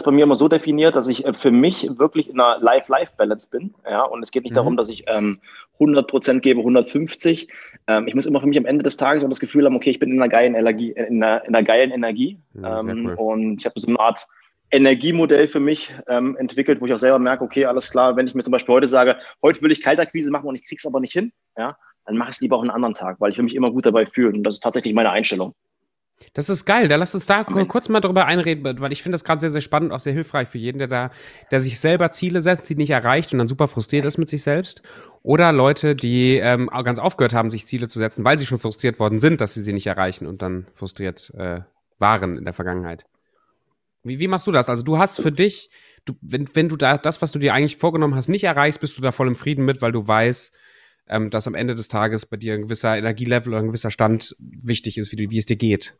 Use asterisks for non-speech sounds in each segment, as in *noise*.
ist bei mir immer so definiert, dass ich äh, für mich wirklich in einer Life-Life-Balance bin. Ja, und es geht nicht mhm. darum, dass ich ähm, 100 Prozent gebe, 150. Ähm, ich muss immer für mich am Ende des Tages auch das Gefühl haben, okay, ich bin in einer geilen Energie, in einer, in einer geilen Energie. Ja, ähm, cool. Und ich habe so eine Art Energiemodell für mich ähm, entwickelt, wo ich auch selber merke, okay, alles klar, wenn ich mir zum Beispiel heute sage, heute will ich Kaltakquise machen und ich krieg's aber nicht hin, ja, dann mache ich es lieber auch einen anderen Tag, weil ich will mich immer gut dabei fühlen. Und das ist tatsächlich meine Einstellung. Das ist geil. Da lass uns da Amen. kurz mal drüber einreden, weil ich finde das gerade sehr, sehr spannend, auch sehr hilfreich für jeden, der da, der sich selber Ziele setzt, die nicht erreicht und dann super frustriert ist mit sich selbst. Oder Leute, die ähm, ganz aufgehört haben, sich Ziele zu setzen, weil sie schon frustriert worden sind, dass sie sie nicht erreichen und dann frustriert äh, waren in der Vergangenheit. Wie, wie machst du das? Also du hast für dich, du, wenn, wenn du da das, was du dir eigentlich vorgenommen hast, nicht erreichst, bist du da voll im Frieden mit, weil du weißt, ähm, dass am Ende des Tages bei dir ein gewisser Energielevel oder ein gewisser Stand wichtig ist, wie, wie es dir geht.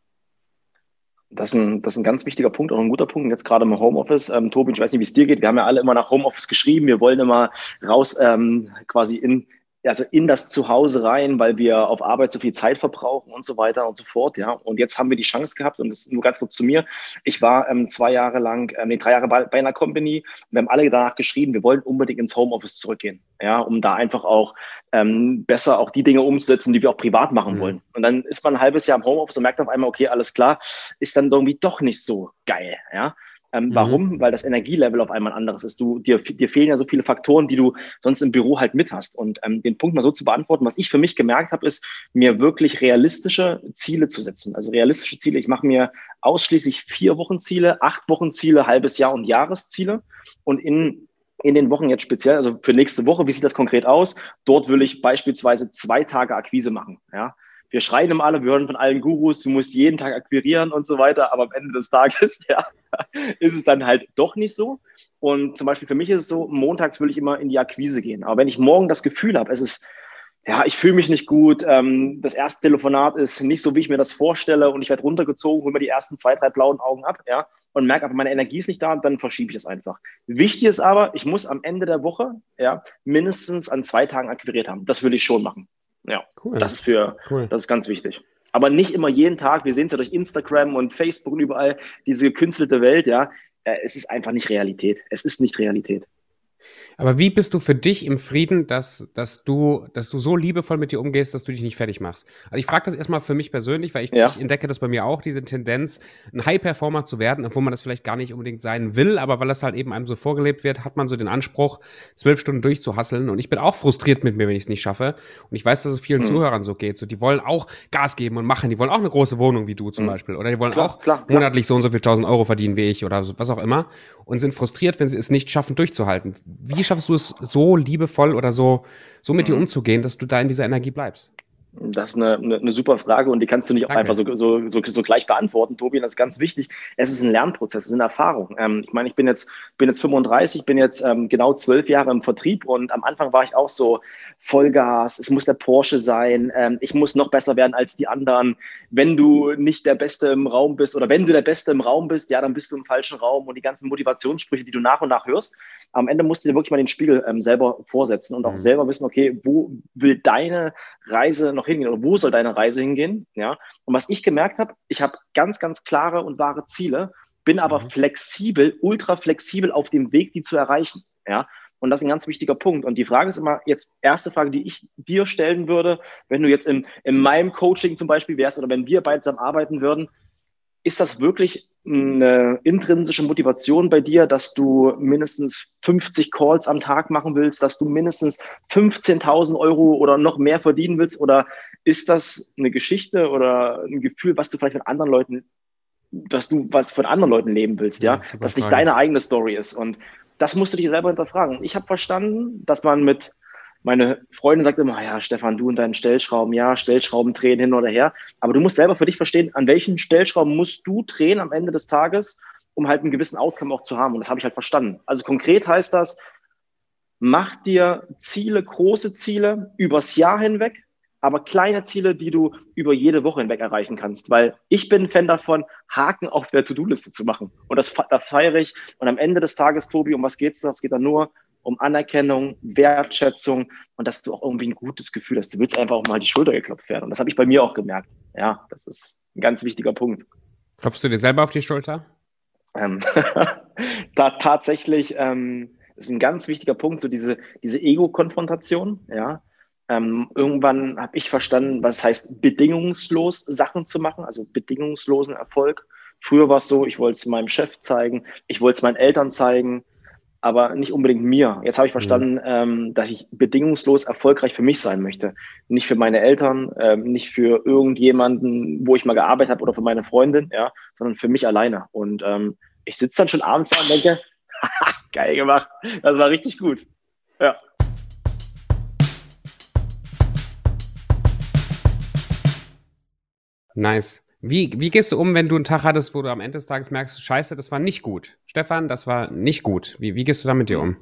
Das ist, ein, das ist ein ganz wichtiger Punkt, auch ein guter Punkt. Jetzt gerade im Homeoffice. Ähm, Tobi, ich weiß nicht, wie es dir geht. Wir haben ja alle immer nach Homeoffice geschrieben. Wir wollen immer raus ähm, quasi in, also in das Zuhause rein, weil wir auf Arbeit so viel Zeit verbrauchen und so weiter und so fort. Ja, und jetzt haben wir die Chance gehabt und das ist nur ganz kurz zu mir. Ich war ähm, zwei Jahre lang, ähm, nee, drei Jahre bei, bei einer Company. Wir haben alle danach geschrieben, wir wollen unbedingt ins Homeoffice zurückgehen. Ja, um da einfach auch ähm, besser auch die Dinge umzusetzen, die wir auch privat machen mhm. wollen. Und dann ist man ein halbes Jahr im Homeoffice und merkt auf einmal, okay, alles klar, ist dann irgendwie doch nicht so geil. Ja, ähm, mhm. Warum? Weil das Energielevel auf einmal anderes ist. Du, dir, dir fehlen ja so viele Faktoren, die du sonst im Büro halt mit hast. Und ähm, den Punkt mal so zu beantworten, was ich für mich gemerkt habe, ist, mir wirklich realistische Ziele zu setzen. Also realistische Ziele. Ich mache mir ausschließlich vier Wochen Ziele, acht Wochen Ziele, halbes Jahr und Jahresziele. Und in in den Wochen jetzt speziell, also für nächste Woche, wie sieht das konkret aus? Dort will ich beispielsweise zwei Tage Akquise machen. Ja, wir schreien immer alle, wir hören von allen Gurus, du musst jeden Tag akquirieren und so weiter, aber am Ende des Tages, *laughs* ja, ist es dann halt doch nicht so. Und zum Beispiel für mich ist es so, montags will ich immer in die Akquise gehen. Aber wenn ich morgen das Gefühl habe, es ist, ja, ich fühle mich nicht gut, ähm, das erste Telefonat ist nicht so, wie ich mir das vorstelle und ich werde runtergezogen, hole mir die ersten zwei, drei blauen Augen ab, ja, und merke aber, meine Energie ist nicht da und dann verschiebe ich es einfach. Wichtig ist aber, ich muss am Ende der Woche, ja, mindestens an zwei Tagen akquiriert haben. Das will ich schon machen. Ja, cool. das ist für, cool. das ist ganz wichtig. Aber nicht immer jeden Tag. Wir sehen es ja durch Instagram und Facebook und überall diese gekünstelte Welt, ja. Äh, es ist einfach nicht Realität. Es ist nicht Realität. Aber wie bist du für dich im Frieden, dass, dass, du, dass du so liebevoll mit dir umgehst, dass du dich nicht fertig machst? Also ich frage das erstmal für mich persönlich, weil ich, ja. ich entdecke das bei mir auch, diese Tendenz, ein High-Performer zu werden, obwohl man das vielleicht gar nicht unbedingt sein will, aber weil das halt eben einem so vorgelebt wird, hat man so den Anspruch, zwölf Stunden durchzuhasseln. Und ich bin auch frustriert mit mir, wenn ich es nicht schaffe. Und ich weiß, dass es vielen mhm. Zuhörern so geht. So, die wollen auch Gas geben und machen. Die wollen auch eine große Wohnung wie du zum mhm. Beispiel. Oder die wollen klar, auch klar, monatlich so und so viel tausend Euro verdienen wie ich oder was auch immer. Und sind frustriert, wenn sie es nicht schaffen, durchzuhalten. Wie schaffst du es so liebevoll oder so, so mit mhm. dir umzugehen, dass du da in dieser Energie bleibst? Das ist eine, eine, eine, super Frage und die kannst du nicht Danke. einfach so, so, so, so gleich beantworten, Tobi. das ist ganz wichtig. Es ist ein Lernprozess, es ist eine Erfahrung. Ähm, ich meine, ich bin jetzt, bin jetzt 35, bin jetzt ähm, genau zwölf Jahre im Vertrieb und am Anfang war ich auch so Vollgas, es muss der Porsche sein, ähm, ich muss noch besser werden als die anderen. Wenn du nicht der Beste im Raum bist oder wenn du der Beste im Raum bist, ja, dann bist du im falschen Raum und die ganzen Motivationssprüche, die du nach und nach hörst. Am Ende musst du dir wirklich mal den Spiegel ähm, selber vorsetzen und auch mhm. selber wissen, okay, wo will deine Reise noch noch hingehen oder wo soll deine Reise hingehen? Ja. Und was ich gemerkt habe, ich habe ganz, ganz klare und wahre Ziele, bin aber mhm. flexibel, ultra flexibel auf dem Weg, die zu erreichen. Ja. Und das ist ein ganz wichtiger Punkt. Und die Frage ist immer, jetzt erste Frage, die ich dir stellen würde, wenn du jetzt in, in meinem Coaching zum Beispiel wärst oder wenn wir beide zusammen arbeiten würden, ist das wirklich eine intrinsische Motivation bei dir, dass du mindestens 50 Calls am Tag machen willst, dass du mindestens 15.000 Euro oder noch mehr verdienen willst? Oder ist das eine Geschichte oder ein Gefühl, was du vielleicht von anderen Leuten, dass du was von anderen Leuten leben willst, ja? ja dass nicht deine eigene Story ist. Und das musst du dich selber hinterfragen. Ich habe verstanden, dass man mit meine Freundin sagt immer, ja, Stefan, du und deinen Stellschrauben, ja, Stellschrauben drehen hin oder her. Aber du musst selber für dich verstehen, an welchen Stellschrauben musst du drehen am Ende des Tages, um halt einen gewissen Outcome auch zu haben. Und das habe ich halt verstanden. Also konkret heißt das, mach dir Ziele, große Ziele übers Jahr hinweg, aber kleine Ziele, die du über jede Woche hinweg erreichen kannst. Weil ich bin Fan davon, Haken auf der To-Do-Liste zu machen. Und das, das feiere ich. Und am Ende des Tages, Tobi, um was geht's da? Es geht da nur um Anerkennung, Wertschätzung und dass du auch irgendwie ein gutes Gefühl hast. Du willst einfach auch mal die Schulter geklopft werden. Und das habe ich bei mir auch gemerkt. Ja, das ist ein ganz wichtiger Punkt. Klopfst du dir selber auf die Schulter? Ähm, *laughs* da tatsächlich ähm, ist ein ganz wichtiger Punkt, so diese, diese Ego-Konfrontation, ja. Ähm, irgendwann habe ich verstanden, was heißt bedingungslos Sachen zu machen, also bedingungslosen Erfolg. Früher war es so, ich wollte es meinem Chef zeigen, ich wollte es meinen Eltern zeigen, aber nicht unbedingt mir. Jetzt habe ich mhm. verstanden, ähm, dass ich bedingungslos erfolgreich für mich sein möchte. Nicht für meine Eltern, ähm, nicht für irgendjemanden, wo ich mal gearbeitet habe oder für meine Freundin, ja, sondern für mich alleine. Und ähm, ich sitze dann schon abends da und denke, *laughs* geil gemacht, das war richtig gut. Ja. Nice. Wie, wie gehst du um, wenn du einen Tag hattest, wo du am Ende des Tages merkst, scheiße, das war nicht gut. Stefan, das war nicht gut. Wie, wie gehst du da mit dir um?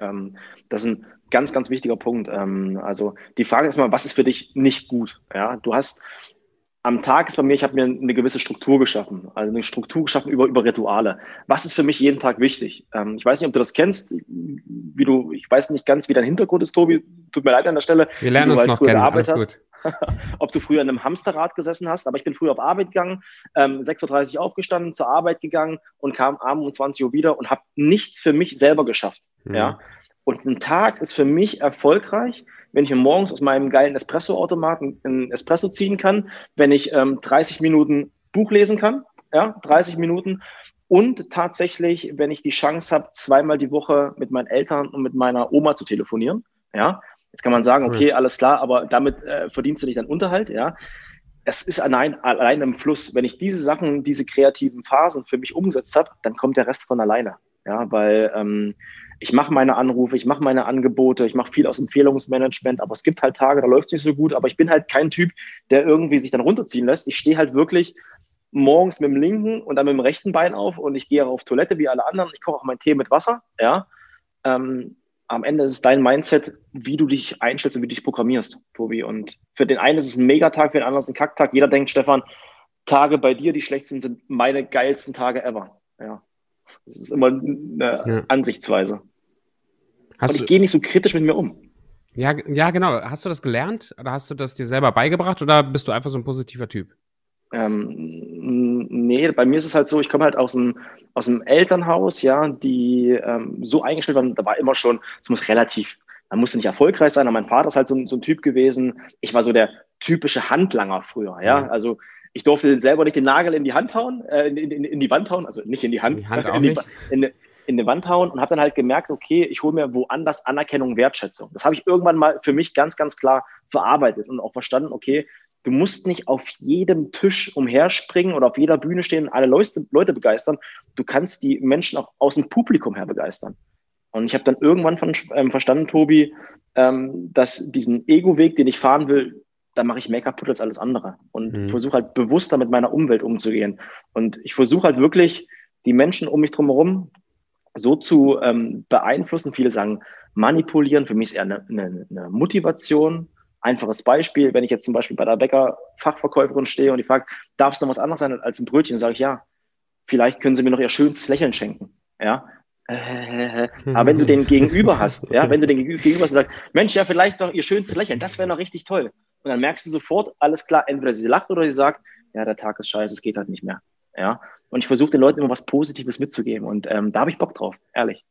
Ähm, das ist ein ganz, ganz wichtiger Punkt. Ähm, also die Frage ist mal, was ist für dich nicht gut? Ja, du hast am Tag ist bei mir, ich habe mir eine gewisse Struktur geschaffen, also eine Struktur geschaffen über, über Rituale. Was ist für mich jeden Tag wichtig? Ähm, ich weiß nicht, ob du das kennst, wie du, ich weiß nicht ganz, wie dein Hintergrund ist, Tobi. Tut mir leid an der Stelle. Wir lernen uns noch kennen. Alles gut. *laughs* ob du früher in einem Hamsterrad gesessen hast, aber ich bin früher auf Arbeit gegangen, ähm, 6.30 Uhr aufgestanden, zur Arbeit gegangen und kam abends um 20 Uhr wieder und habe nichts für mich selber geschafft. Mhm. Ja? Und ein Tag ist für mich erfolgreich, wenn ich mir morgens aus meinem geilen Espresso-Automaten einen Espresso ziehen kann, wenn ich ähm, 30 Minuten Buch lesen kann, ja, 30 Minuten und tatsächlich, wenn ich die Chance habe, zweimal die Woche mit meinen Eltern und mit meiner Oma zu telefonieren, ja, Jetzt kann man sagen, okay, alles klar, aber damit äh, verdienst du nicht deinen Unterhalt, ja. Es ist allein, allein im Fluss. Wenn ich diese Sachen, diese kreativen Phasen für mich umgesetzt habe, dann kommt der Rest von alleine. Ja, weil ähm, ich mache meine Anrufe, ich mache meine Angebote, ich mache viel aus Empfehlungsmanagement, aber es gibt halt Tage, da läuft es nicht so gut, aber ich bin halt kein Typ, der irgendwie sich dann runterziehen lässt. Ich stehe halt wirklich morgens mit dem linken und dann mit dem rechten Bein auf und ich gehe auf Toilette wie alle anderen. Ich koche auch meinen Tee mit Wasser, ja. Ähm, am Ende ist es dein Mindset, wie du dich einstellst und wie du dich programmierst, Tobi. Und für den einen ist es ein Megatag, für den anderen ist es ein Kacktag. Jeder denkt, Stefan, Tage bei dir, die schlecht sind, sind meine geilsten Tage ever. Ja. Das ist immer eine ja. Ansichtsweise. Hast und ich gehe nicht so kritisch mit mir um. Ja, ja, genau. Hast du das gelernt oder hast du das dir selber beigebracht oder bist du einfach so ein positiver Typ? Ähm, nee, bei mir ist es halt so, ich komme halt aus einem, aus einem Elternhaus, ja, die ähm, so eingestellt waren, da war immer schon, es muss relativ, man musste nicht erfolgreich sein, aber mein Vater ist halt so, so ein Typ gewesen. Ich war so der typische Handlanger früher, ja. Mhm. Also ich durfte selber nicht den Nagel in die Hand hauen, äh, in, in, in, die Wand hauen, also nicht in die Hand, in die, Hand in, die, in, in die Wand hauen und habe dann halt gemerkt, okay, ich hole mir woanders Anerkennung, Wertschätzung. Das habe ich irgendwann mal für mich ganz, ganz klar verarbeitet und auch verstanden, okay, Du musst nicht auf jedem Tisch umherspringen oder auf jeder Bühne stehen und alle Leute, Leute begeistern. Du kannst die Menschen auch aus dem Publikum her begeistern. Und ich habe dann irgendwann von, ähm, verstanden, Tobi, ähm, dass diesen Ego-Weg, den ich fahren will, da mache ich mehr kaputt als alles andere. Und mhm. versuche halt bewusster mit meiner Umwelt umzugehen. Und ich versuche halt wirklich, die Menschen um mich drum herum so zu ähm, beeinflussen. Viele sagen manipulieren. Für mich ist eher eine, eine, eine Motivation, Einfaches Beispiel, wenn ich jetzt zum Beispiel bei der Bäcker-Fachverkäuferin stehe und die fragt, darf es noch was anderes sein als ein Brötchen, sage ich ja. Vielleicht können Sie mir noch Ihr schönstes Lächeln schenken. Ja, aber wenn du den *laughs* Gegenüber hast, ja, wenn du den Gegenüber hast und sagst, Mensch, ja, vielleicht noch ihr schönstes Lächeln, das wäre noch richtig toll. Und dann merkst du sofort, alles klar, entweder sie lacht oder sie sagt, ja, der Tag ist scheiße, es geht halt nicht mehr. Ja. Und ich versuche den Leuten immer was Positives mitzugeben. Und ähm, da habe ich Bock drauf, ehrlich.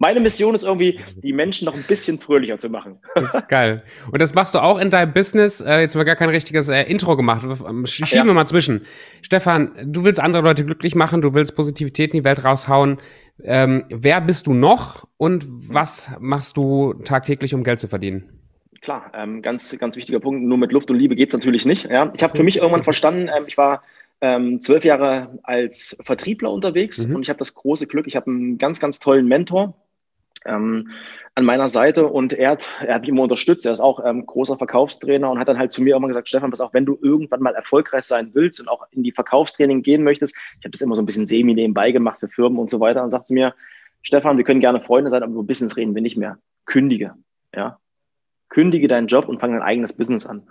Meine Mission ist irgendwie, die Menschen noch ein bisschen fröhlicher zu machen. Das ist geil. Und das machst du auch in deinem Business. Äh, jetzt haben wir gar kein richtiges äh, Intro gemacht. Ähm, schieben ja. wir mal zwischen. Stefan, du willst andere Leute glücklich machen, du willst Positivität in die Welt raushauen. Ähm, wer bist du noch und was machst du tagtäglich, um Geld zu verdienen? Klar, ähm, ganz, ganz wichtiger Punkt. Nur mit Luft und Liebe geht's natürlich nicht. Ja? Ich habe für mich irgendwann verstanden, ähm, ich war ähm, zwölf Jahre als Vertriebler unterwegs mhm. und ich habe das große Glück, ich habe einen ganz, ganz tollen Mentor, ähm, an meiner Seite und er hat, er hat mich immer unterstützt. Er ist auch ähm, großer Verkaufstrainer und hat dann halt zu mir immer gesagt, Stefan, pass auf, wenn du irgendwann mal erfolgreich sein willst und auch in die Verkaufstraining gehen möchtest, ich habe das immer so ein bisschen semi nebenbei gemacht für Firmen und so weiter, dann sagt sie mir, Stefan, wir können gerne Freunde sein, aber über Business reden wir nicht mehr. Kündige, ja. Kündige deinen Job und fange dein eigenes Business an.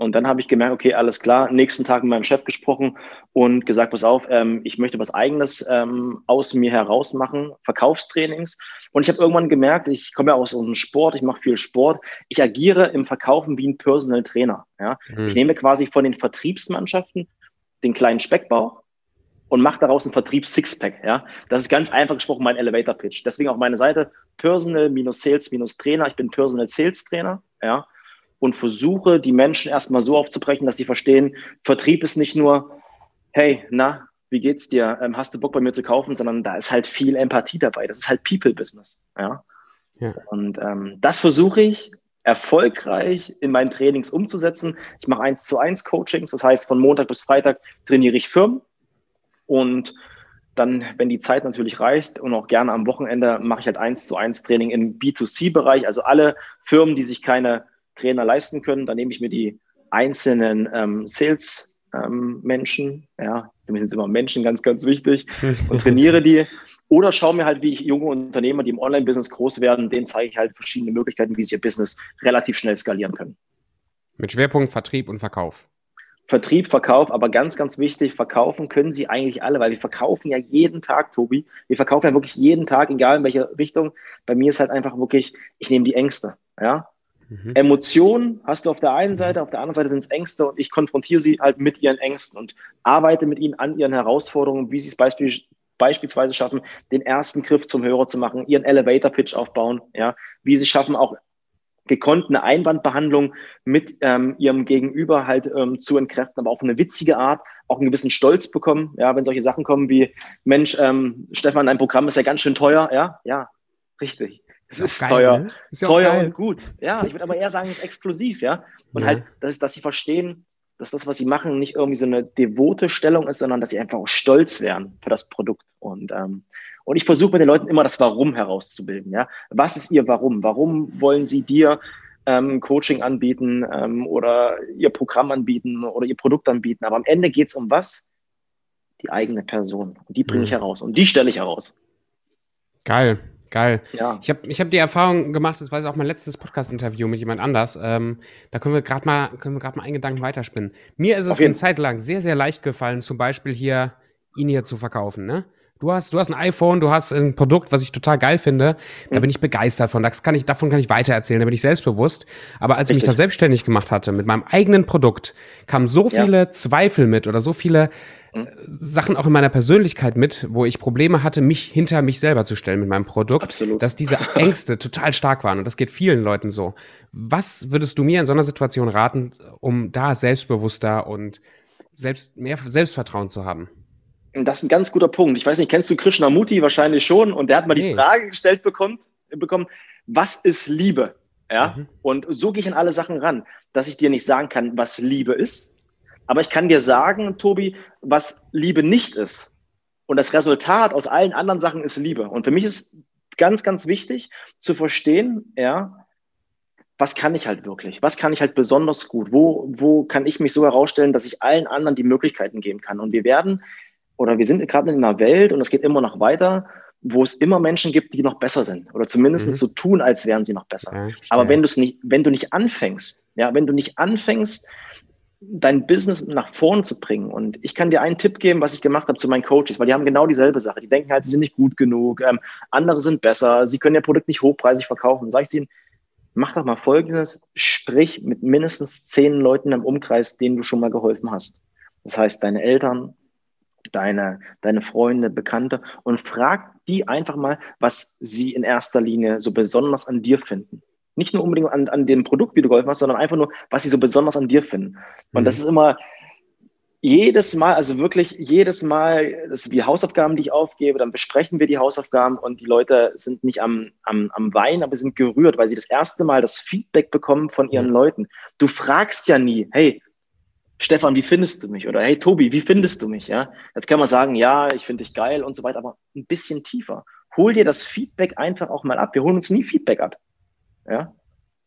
Und dann habe ich gemerkt, okay, alles klar, nächsten Tag mit meinem Chef gesprochen und gesagt, pass auf, ähm, ich möchte was Eigenes ähm, aus mir heraus machen, Verkaufstrainings. Und ich habe irgendwann gemerkt, ich komme ja aus einem Sport, ich mache viel Sport, ich agiere im Verkaufen wie ein Personal Trainer. Ja? Mhm. Ich nehme quasi von den Vertriebsmannschaften den kleinen Speckbauch und mache daraus einen Vertriebs-Sixpack. Ja? Das ist ganz einfach gesprochen mein Elevator-Pitch. Deswegen auf meine Seite Personal-Sales-Trainer. Ich bin Personal-Sales-Trainer. Ja? Und versuche, die Menschen erstmal so aufzubrechen, dass sie verstehen, Vertrieb ist nicht nur, hey, na, wie geht's dir? Ähm, hast du Bock bei mir zu kaufen? Sondern da ist halt viel Empathie dabei. Das ist halt People-Business. Ja? ja? Und ähm, das versuche ich erfolgreich in meinen Trainings umzusetzen. Ich mache eins zu eins Coachings, das heißt von Montag bis Freitag trainiere ich Firmen und dann, wenn die Zeit natürlich reicht und auch gerne am Wochenende, mache ich halt eins zu eins Training im B2C-Bereich. Also alle Firmen, die sich keine Trainer leisten können, dann nehme ich mir die einzelnen ähm, Sales-Menschen, ähm, ja, für mich sind es immer Menschen, ganz, ganz wichtig, und *laughs* trainiere die. Oder schaue mir halt, wie ich junge Unternehmer, die im Online-Business groß werden, denen zeige ich halt verschiedene Möglichkeiten, wie sie ihr Business relativ schnell skalieren können. Mit Schwerpunkt Vertrieb und Verkauf. Vertrieb, Verkauf, aber ganz, ganz wichtig, verkaufen können sie eigentlich alle, weil wir verkaufen ja jeden Tag, Tobi. Wir verkaufen ja wirklich jeden Tag, egal in welche Richtung. Bei mir ist halt einfach wirklich, ich nehme die Ängste. Ja? Mhm. Emotionen hast du auf der einen Seite, auf der anderen Seite sind es Ängste und ich konfrontiere sie halt mit ihren Ängsten und arbeite mit ihnen an ihren Herausforderungen, wie sie es beispiel, beispielsweise schaffen, den ersten Griff zum Hörer zu machen, ihren Elevator-Pitch aufbauen, ja? wie sie schaffen, auch gekonnt eine Einwandbehandlung mit ähm, ihrem Gegenüber halt ähm, zu entkräften, aber auf eine witzige Art, auch einen gewissen Stolz bekommen, ja, wenn solche Sachen kommen wie, Mensch, ähm, Stefan, dein Programm ist ja ganz schön teuer, ja, ja, richtig. Es ist, ist teuer, ne? ist teuer und gut. Ja, ich würde aber eher sagen, es ist exklusiv, ja. Und ja. halt, dass, dass sie verstehen, dass das, was sie machen, nicht irgendwie so eine devote Stellung ist, sondern dass sie einfach auch stolz werden für das Produkt. Und ähm, und ich versuche mit den Leuten immer das Warum herauszubilden. Ja? Was ist ihr Warum? Warum wollen sie dir ähm, Coaching anbieten ähm, oder ihr Programm anbieten oder ihr Produkt anbieten? Aber am Ende geht es um was? Die eigene Person. Und die bringe ich mhm. heraus. Und die stelle ich heraus. Geil. Geil. Ja. Ich habe ich hab die Erfahrung gemacht, das war auch mein letztes Podcast-Interview mit jemand anders. Ähm, da können wir gerade mal, können wir gerade mal einen Gedanken weiterspinnen. Mir ist es eine Zeit lang sehr, sehr leicht gefallen, zum Beispiel hier ihn hier zu verkaufen. Ne? Du hast, du hast ein iPhone, du hast ein Produkt, was ich total geil finde. Da mhm. bin ich begeistert von. Das kann ich, davon kann ich weitererzählen. Da bin ich selbstbewusst. Aber als Richtig. ich mich da selbstständig gemacht hatte mit meinem eigenen Produkt, kamen so viele ja. Zweifel mit oder so viele mhm. Sachen auch in meiner Persönlichkeit mit, wo ich Probleme hatte, mich hinter mich selber zu stellen mit meinem Produkt, Absolut. dass diese *laughs* Ängste total stark waren. Und das geht vielen Leuten so. Was würdest du mir in so einer Situation raten, um da selbstbewusster und selbst mehr Selbstvertrauen zu haben? Das ist ein ganz guter Punkt. Ich weiß nicht, kennst du Krishnamurti wahrscheinlich schon? Und der hat mal nee. die Frage gestellt bekommen, bekommen, was ist Liebe? Ja. Mhm. Und so gehe ich an alle Sachen ran, dass ich dir nicht sagen kann, was Liebe ist. Aber ich kann dir sagen, Tobi, was Liebe nicht ist. Und das Resultat aus allen anderen Sachen ist Liebe. Und für mich ist ganz, ganz wichtig zu verstehen, ja, was kann ich halt wirklich? Was kann ich halt besonders gut? Wo, wo kann ich mich so herausstellen, dass ich allen anderen die Möglichkeiten geben kann? Und wir werden oder wir sind gerade in einer Welt und es geht immer noch weiter, wo es immer Menschen gibt, die noch besser sind oder zumindest mhm. so tun, als wären sie noch besser. Ja, Aber wenn du es nicht, wenn du nicht anfängst, ja, wenn du nicht anfängst, dein Business nach vorn zu bringen. Und ich kann dir einen Tipp geben, was ich gemacht habe zu meinen Coaches, weil die haben genau dieselbe Sache. Die denken halt, sie sind nicht gut genug, ähm, andere sind besser, sie können ihr Produkt nicht hochpreisig verkaufen. Sag ich ihnen, mach doch mal Folgendes, sprich mit mindestens zehn Leuten im Umkreis, denen du schon mal geholfen hast. Das heißt, deine Eltern, deine, deine Freunde, Bekannte und frag die einfach mal, was sie in erster Linie so besonders an dir finden. Nicht nur unbedingt an, an dem Produkt, wie du geholfen hast, sondern einfach nur, was sie so besonders an dir finden. Und mhm. das ist immer jedes Mal, also wirklich jedes Mal, das sind die Hausaufgaben, die ich aufgebe, dann besprechen wir die Hausaufgaben und die Leute sind nicht am, am, am Weinen, aber sind gerührt, weil sie das erste Mal das Feedback bekommen von ihren mhm. Leuten. Du fragst ja nie, hey, Stefan, wie findest du mich? Oder hey Tobi, wie findest du mich? Ja, jetzt kann man sagen, ja, ich finde dich geil und so weiter, aber ein bisschen tiefer. Hol dir das Feedback einfach auch mal ab. Wir holen uns nie Feedback ab. Ja.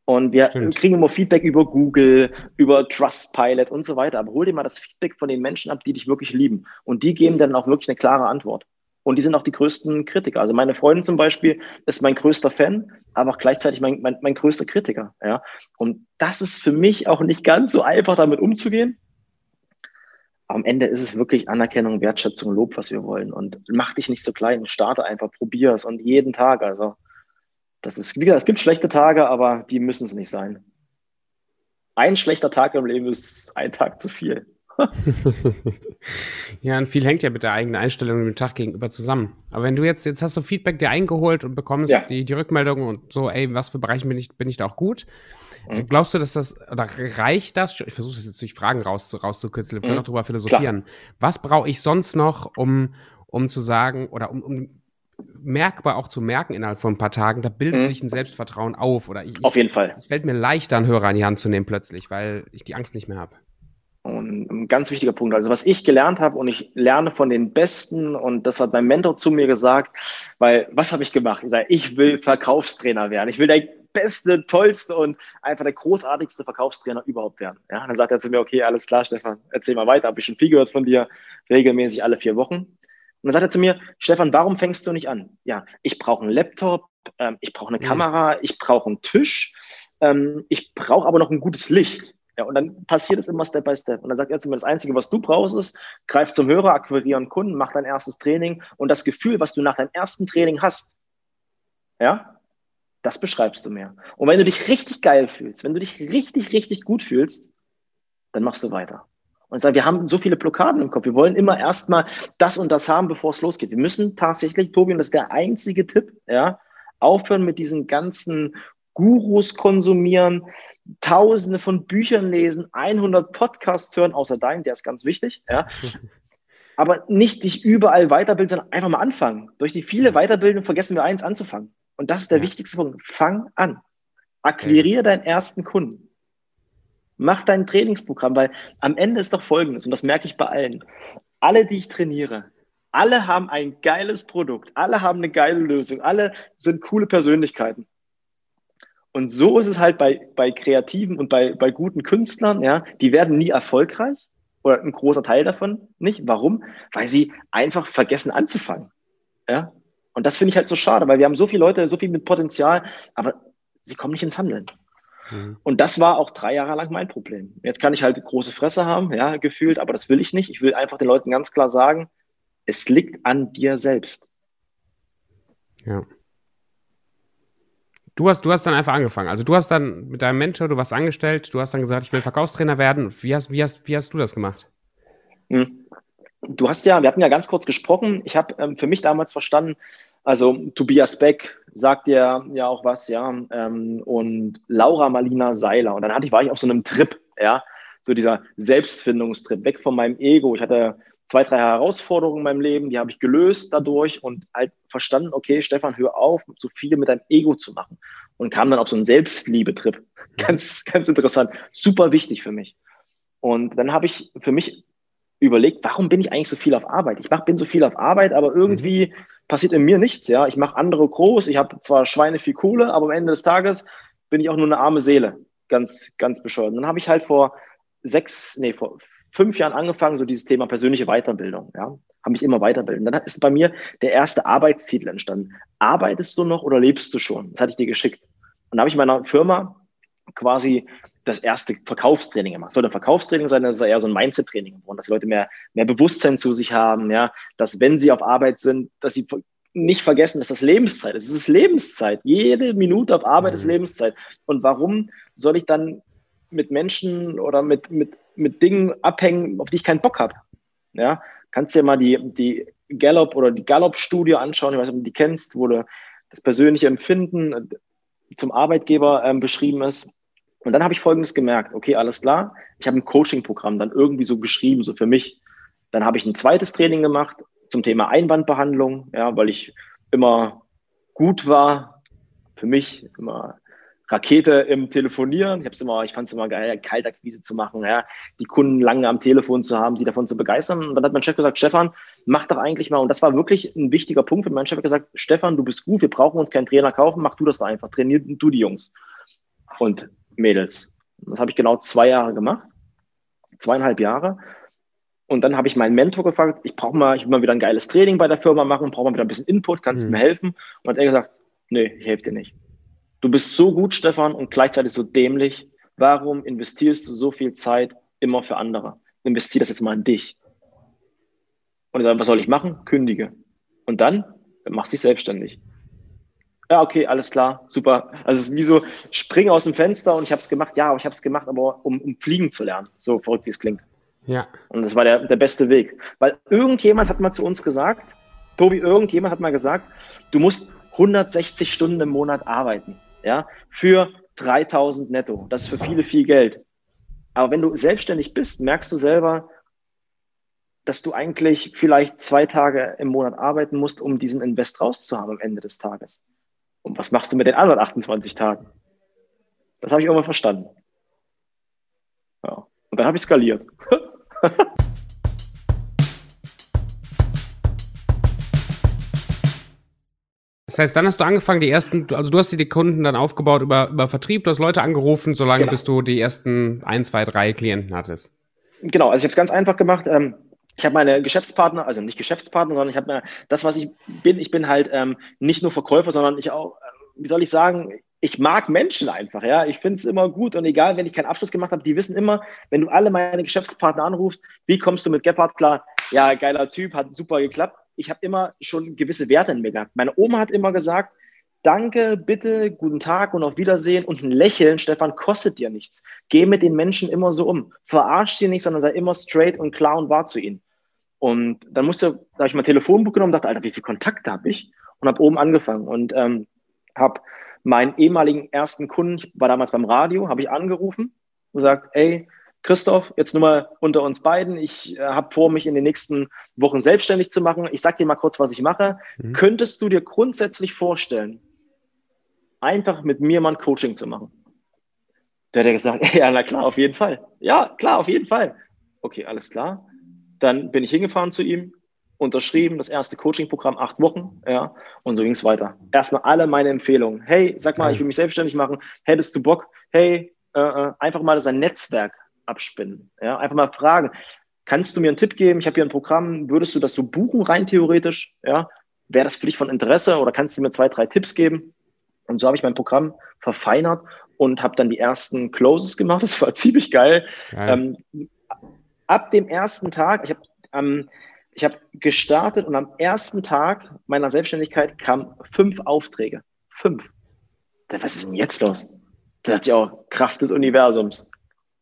Und wir Stimmt. kriegen immer Feedback über Google, über Trustpilot und so weiter. Aber hol dir mal das Feedback von den Menschen ab, die dich wirklich lieben. Und die geben dann auch wirklich eine klare Antwort. Und die sind auch die größten Kritiker. Also meine Freundin zum Beispiel ist mein größter Fan, aber auch gleichzeitig mein, mein, mein größter Kritiker. Ja. Und das ist für mich auch nicht ganz so einfach, damit umzugehen am Ende ist es wirklich Anerkennung, Wertschätzung, Lob, was wir wollen. Und mach dich nicht so klein, starte einfach, probier es und jeden Tag. Also, das ist, wie gesagt, es gibt schlechte Tage, aber die müssen es nicht sein. Ein schlechter Tag im Leben ist ein Tag zu viel. *laughs* ja, und viel hängt ja mit der eigenen Einstellung dem Tag gegenüber zusammen. Aber wenn du jetzt, jetzt hast du Feedback dir eingeholt und bekommst ja. die, die Rückmeldung und so, ey, was für Bereiche bin ich, bin ich da auch gut? Mhm. Glaubst du, dass das, oder reicht das? Ich versuche das jetzt durch Fragen raus, rauszukitzeln, wir können mhm. auch drüber philosophieren. Klar. Was brauche ich sonst noch, um, um zu sagen, oder um, um merkbar auch zu merken innerhalb von ein paar Tagen, da bildet mhm. sich ein Selbstvertrauen auf. Oder ich, auf jeden Fall. Es fällt mir leichter, einen Hörer in die Hand zu nehmen plötzlich, weil ich die Angst nicht mehr habe. Und ein ganz wichtiger Punkt. Also was ich gelernt habe und ich lerne von den Besten und das hat mein Mentor zu mir gesagt, weil was habe ich gemacht? Ich sage, ich will Verkaufstrainer werden. Ich will der beste, tollste und einfach der großartigste Verkaufstrainer überhaupt werden. Ja, dann sagt er zu mir, okay, alles klar, Stefan, erzähl mal weiter. Habe ich schon viel gehört von dir, regelmäßig alle vier Wochen. Und dann sagt er zu mir, Stefan, warum fängst du nicht an? Ja, ich brauche einen Laptop, ähm, ich brauche eine mhm. Kamera, ich brauche einen Tisch, ähm, ich brauche aber noch ein gutes Licht. Ja, und dann passiert es immer Step by Step. Und dann sagt er zu mir, das Einzige, was du brauchst, ist, greif zum Hörer, akquirieren Kunden, mach dein erstes Training und das Gefühl, was du nach deinem ersten Training hast, ja, das beschreibst du mir. Und wenn du dich richtig geil fühlst, wenn du dich richtig, richtig gut fühlst, dann machst du weiter. Und sag, wir haben so viele Blockaden im Kopf. Wir wollen immer erstmal das und das haben, bevor es losgeht. Wir müssen tatsächlich, Tobi, und das ist der einzige Tipp, ja, aufhören mit diesen ganzen Gurus konsumieren, Tausende von Büchern lesen, 100 Podcasts hören, außer dein, der ist ganz wichtig, ja. *laughs* Aber nicht dich überall weiterbilden, sondern einfach mal anfangen. Durch die viele Weiterbildungen vergessen wir eins anzufangen. Und das ist der ja. wichtigste Punkt. Fang an. Akquiriere okay. deinen ersten Kunden. Mach dein Trainingsprogramm, weil am Ende ist doch Folgendes, und das merke ich bei allen. Alle, die ich trainiere, alle haben ein geiles Produkt, alle haben eine geile Lösung, alle sind coole Persönlichkeiten. Und so ist es halt bei, bei Kreativen und bei, bei guten Künstlern, ja, die werden nie erfolgreich oder ein großer Teil davon nicht. Warum? Weil sie einfach vergessen anzufangen. Ja. Und das finde ich halt so schade, weil wir haben so viele Leute, so viel mit Potenzial, aber sie kommen nicht ins Handeln. Mhm. Und das war auch drei Jahre lang mein Problem. Jetzt kann ich halt große Fresse haben, ja, gefühlt, aber das will ich nicht. Ich will einfach den Leuten ganz klar sagen, es liegt an dir selbst. Ja. Du hast, du hast dann einfach angefangen. Also du hast dann mit deinem Mentor, du warst angestellt, du hast dann gesagt, ich will Verkaufstrainer werden. Wie hast, wie hast, wie hast du das gemacht? Hm. Du hast ja, wir hatten ja ganz kurz gesprochen. Ich habe ähm, für mich damals verstanden, also Tobias Beck sagt ja, ja auch was, ja, ähm, und Laura Malina Seiler. Und dann hatte ich, war ich auf so einem Trip, ja, so dieser Selbstfindungstrip, weg von meinem Ego. Ich hatte zwei, drei Herausforderungen in meinem Leben, die habe ich gelöst dadurch und halt verstanden, okay, Stefan, hör auf, so viel mit deinem Ego zu machen. Und kam dann auf so einen Selbstliebe-Trip. *laughs* Ganz, ganz interessant. Super wichtig für mich. Und dann habe ich für mich überlegt, warum bin ich eigentlich so viel auf Arbeit? Ich mach, bin so viel auf Arbeit, aber irgendwie mhm. passiert in mir nichts. Ja, ich mache andere groß. Ich habe zwar Schweine viel Kohle, aber am Ende des Tages bin ich auch nur eine arme Seele. Ganz, ganz bescheuert. Und dann habe ich halt vor sechs, nee, vor fünf Jahren angefangen, so dieses Thema persönliche Weiterbildung. Ja, habe mich immer weiterbilden. Dann ist bei mir der erste Arbeitstitel entstanden. Arbeitest du noch oder lebst du schon? Das hatte ich dir geschickt. Und da habe ich in meiner Firma quasi das erste Verkaufstraining gemacht. Soll ein Verkaufstraining sein, das ist eher so ein Mindset-Training geworden, dass die Leute mehr, mehr Bewusstsein zu sich haben, ja, dass wenn sie auf Arbeit sind, dass sie nicht vergessen, dass das Lebenszeit ist. Es ist Lebenszeit. Jede Minute auf Arbeit mhm. ist Lebenszeit. Und warum soll ich dann mit Menschen oder mit, mit mit Dingen abhängen, auf die ich keinen Bock habe. Ja, kannst dir mal die, die Gallup oder die Gallup-Studie anschauen, ich weiß nicht, ob du die kennst, wo das persönliche Empfinden zum Arbeitgeber ähm, beschrieben ist. Und dann habe ich Folgendes gemerkt, okay, alles klar, ich habe ein Coaching-Programm dann irgendwie so geschrieben, so für mich. Dann habe ich ein zweites Training gemacht zum Thema Einwandbehandlung, ja, weil ich immer gut war, für mich immer Rakete im Telefonieren. Ich immer, ich fand es immer geil, Kaltakquise zu machen, ja, die Kunden lange am Telefon zu haben, sie davon zu begeistern. Und dann hat mein Chef gesagt, Stefan, mach doch eigentlich mal. Und das war wirklich ein wichtiger Punkt. Und mein Chef hat gesagt, Stefan, du bist gut, wir brauchen uns keinen Trainer kaufen, mach du das einfach, trainier du die Jungs und Mädels. Das habe ich genau zwei Jahre gemacht, zweieinhalb Jahre. Und dann habe ich meinen Mentor gefragt, ich brauche mal, ich will mal wieder ein geiles Training bei der Firma machen, brauche mal wieder ein bisschen Input, kannst du mhm. mir helfen? Und hat er gesagt, nee, ich helfe dir nicht. Du bist so gut, Stefan, und gleichzeitig so dämlich. Warum investierst du so viel Zeit immer für andere? Investier das jetzt mal in dich. Und ich sage, was soll ich machen? Kündige. Und dann machst du dich selbstständig. Ja, okay, alles klar, super. Also es ist wie so, spring aus dem Fenster und ich habe es gemacht. Ja, aber ich habe es gemacht, aber um, um fliegen zu lernen. So verrückt, wie es klingt. Ja. Und das war der, der beste Weg. Weil irgendjemand hat mal zu uns gesagt, Tobi, irgendjemand hat mal gesagt, du musst 160 Stunden im Monat arbeiten. Ja, für 3000 netto. Das ist für viele viel Geld. Aber wenn du selbstständig bist, merkst du selber, dass du eigentlich vielleicht zwei Tage im Monat arbeiten musst, um diesen Invest rauszuhaben am Ende des Tages. Und was machst du mit den anderen 28 Tagen? Das habe ich irgendwann verstanden. Ja. Und dann habe ich skaliert. *laughs* Das heißt, dann hast du angefangen, die ersten, also du hast dir die Kunden dann aufgebaut über, über Vertrieb, du hast Leute angerufen, solange genau. bis du die ersten ein, zwei, drei Klienten hattest. Genau, also ich habe es ganz einfach gemacht. Ähm, ich habe meine Geschäftspartner, also nicht Geschäftspartner, sondern ich habe mir das, was ich bin, ich bin halt ähm, nicht nur Verkäufer, sondern ich auch, äh, wie soll ich sagen, ich mag Menschen einfach, ja. Ich finde es immer gut und egal, wenn ich keinen Abschluss gemacht habe, die wissen immer, wenn du alle meine Geschäftspartner anrufst, wie kommst du mit Gepard klar? Ja, geiler Typ, hat super geklappt. Ich habe immer schon gewisse Werte in mir gehabt. Meine Oma hat immer gesagt, danke, bitte, guten Tag und auf Wiedersehen und ein Lächeln, Stefan, kostet dir nichts. Geh mit den Menschen immer so um. Verarsch sie nicht, sondern sei immer straight und klar und wahr zu ihnen. Und dann musste, da habe ich mein Telefonbuch genommen, dachte, Alter, wie viele Kontakte habe ich? Und habe oben angefangen und ähm, habe meinen ehemaligen ersten Kunden, ich war damals beim Radio, habe ich angerufen und gesagt, ey, Christoph, jetzt nur mal unter uns beiden. Ich äh, habe vor, mich in den nächsten Wochen selbstständig zu machen. Ich sage dir mal kurz, was ich mache. Mhm. Könntest du dir grundsätzlich vorstellen, einfach mit mir mal ein Coaching zu machen? Der hat gesagt, *laughs* ja, na klar, auf jeden Fall. Ja, klar, auf jeden Fall. Okay, alles klar. Dann bin ich hingefahren zu ihm, unterschrieben, das erste Coaching-Programm, acht Wochen, ja, und so ging es weiter. Erstmal alle meine Empfehlungen. Hey, sag mal, ich will mich selbstständig machen. Hättest du Bock? Hey, äh, äh, einfach mal sein Netzwerk abspinnen. Ja, einfach mal fragen. Kannst du mir einen Tipp geben? Ich habe hier ein Programm. Würdest du das so buchen rein theoretisch? Ja, wäre das für dich von Interesse oder kannst du mir zwei, drei Tipps geben? Und so habe ich mein Programm verfeinert und habe dann die ersten Closes gemacht. *laughs* Das war ziemlich geil. geil. Ähm, ab dem ersten Tag, ich habe ähm, ich habe gestartet und am ersten Tag meiner Selbstständigkeit kamen fünf Aufträge. Fünf. Was ist denn jetzt los? Da dachte ich auch, Kraft des Universums.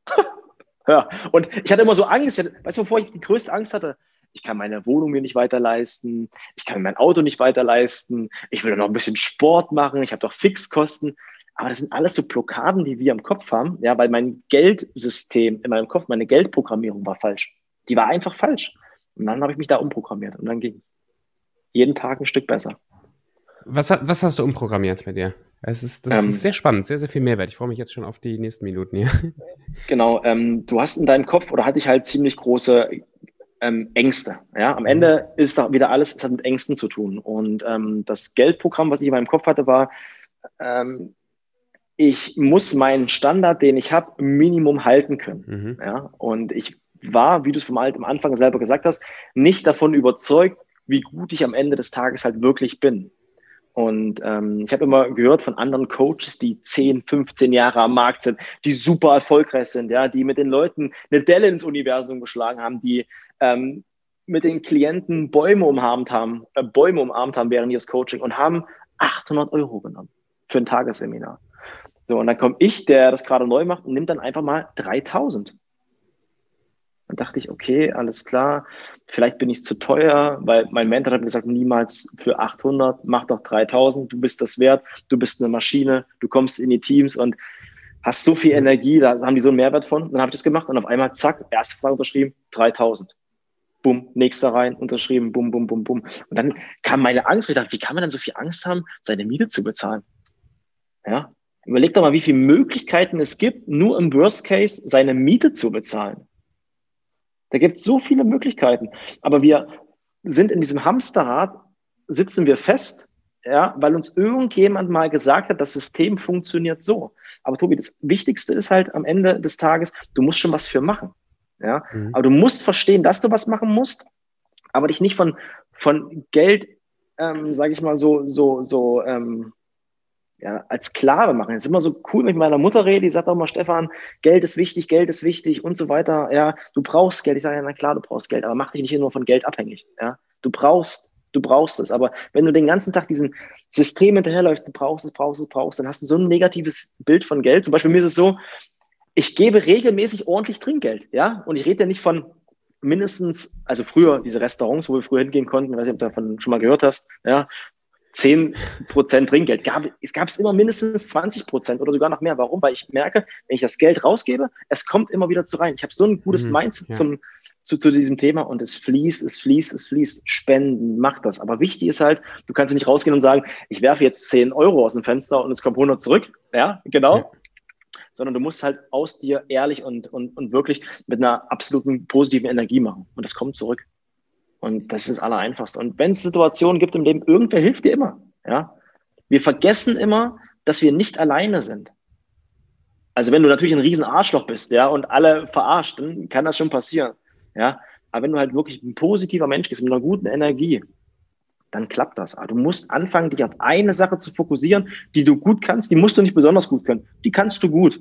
*laughs* ja, und ich hatte immer so Angst, weißt du, wovor ich die größte Angst hatte? Ich kann meine Wohnung mir nicht weiter leisten, ich kann mein Auto nicht weiter leisten, ich will noch ein bisschen Sport machen, ich habe doch Fixkosten. Aber das sind alles so Blockaden, die wir im Kopf haben, ja, weil mein Geldsystem in meinem Kopf, meine Geldprogrammierung war falsch. Die war einfach falsch. Und dann habe ich mich da umprogrammiert und dann ging es. Jeden Tag ein Stück besser. Was, was hast du umprogrammiert bei dir? Es ist, das ähm, ist sehr spannend, sehr, sehr viel Mehrwert. Ich freue mich jetzt schon auf die nächsten Minuten hier. *laughs* Genau, ähm, du hast in deinem Kopf oder hatte ich halt ziemlich große ähm, Ängste. Ja, am Ende mhm. ist da wieder alles, es hat mit Ängsten zu tun. Und ähm, das Geldprogramm, was ich in meinem Kopf hatte, war, ähm, ich muss meinen Standard, den ich habe, Minimum halten können. Mhm. Ja, und ich war, wie du es vom am Anfang selber gesagt hast, nicht davon überzeugt, wie gut ich am Ende des Tages halt wirklich bin. Und ähm, ich habe immer gehört von anderen Coaches, die 10, 15 Jahre am Markt sind, die super erfolgreich sind, ja, die mit den Leuten eine Delle ins Universum geschlagen haben, die ähm, mit den Klienten Bäume umarmt haben, äh, Bäume umarmt haben während ihres Coaching und haben 800 Euro genommen für ein Tagesseminar. So, und dann komme ich, der das gerade neu macht, und nimmt dann einfach mal 3000. Dann dachte ich, okay, alles klar, vielleicht bin ich zu teuer, weil mein Mentor hat mir gesagt, niemals für 800, mach doch 3000, du bist das wert, du bist eine Maschine, du kommst in die Teams und hast so viel Energie, da haben die so einen Mehrwert von. Dann habe ich das gemacht und auf einmal, zack, erste Frage unterschrieben, 3000. Bumm, nächster rein, unterschrieben, bum, bum, bum, bum. Und dann kam meine Angst, ich dachte, wie kann man denn so viel Angst haben, seine Miete zu bezahlen? Ja, überleg doch mal, wie viele Möglichkeiten es gibt, nur im Worst Case seine Miete zu bezahlen. Da gibt es so viele Möglichkeiten. Aber wir sind in diesem Hamsterrad, sitzen wir fest, ja, weil uns irgendjemand mal gesagt hat, das System funktioniert so. Aber Tobi, das Wichtigste ist halt am Ende des Tages, du musst schon was für machen. Ja, mhm. aber du musst verstehen, dass du was machen musst, aber dich nicht von, von Geld, ähm, sage ich mal so, so, so, ähm, ja, als Sklave machen. Es ist immer so cool, wenn ich mit meiner Mutter rede, die sagt auch immer, Stefan, Geld ist wichtig, Geld ist wichtig und so weiter. Ja, du brauchst Geld. Ich sage ja, na klar, du brauchst Geld, aber mach dich nicht nur von Geld abhängig. Ja, du brauchst, du brauchst es. Aber wenn du den ganzen Tag diesen System hinterherläufst, du brauchst es, brauchst es, brauchst, dann hast du so ein negatives Bild von Geld. Zum Beispiel mir ist es so, ich gebe regelmäßig ordentlich Trinkgeld, ja. Und ich rede ja nicht von mindestens, also früher diese Restaurants, wo wir früher hingehen konnten, weiß nicht, ob du davon schon mal gehört hast, ja, 10 Prozent Trinkgeld. Gab, es gab es immer mindestens 20 Prozent oder sogar noch mehr. Warum? Weil ich merke, wenn ich das Geld rausgebe, es kommt immer wieder zu rein. Ich habe so ein gutes mhm, Mindset ja. zum, zu, zu diesem Thema und es fließt, es fließt, es fließt. Spenden, mach das. Aber wichtig ist halt, du kannst nicht rausgehen und sagen, ich werfe jetzt 10 Euro aus dem Fenster und es kommt 100 zurück. Ja, genau. Ja sondern du musst halt aus dir ehrlich und, und, und wirklich mit einer absoluten positiven Energie machen. Und das kommt zurück. Und das ist das Allereinfachste. Und wenn es Situationen gibt im Leben, irgendwer hilft dir immer. Ja? Wir vergessen immer, dass wir nicht alleine sind. Also wenn du natürlich ein riesen Arschloch bist, ja, und alle verarscht, dann kann das schon passieren. Ja. Aber wenn du halt wirklich ein positiver Mensch bist, mit einer guten Energie, dann klappt das. Aber du musst anfangen, dich auf eine Sache zu fokussieren, die du gut kannst. Die musst du nicht besonders gut können. Die kannst du gut.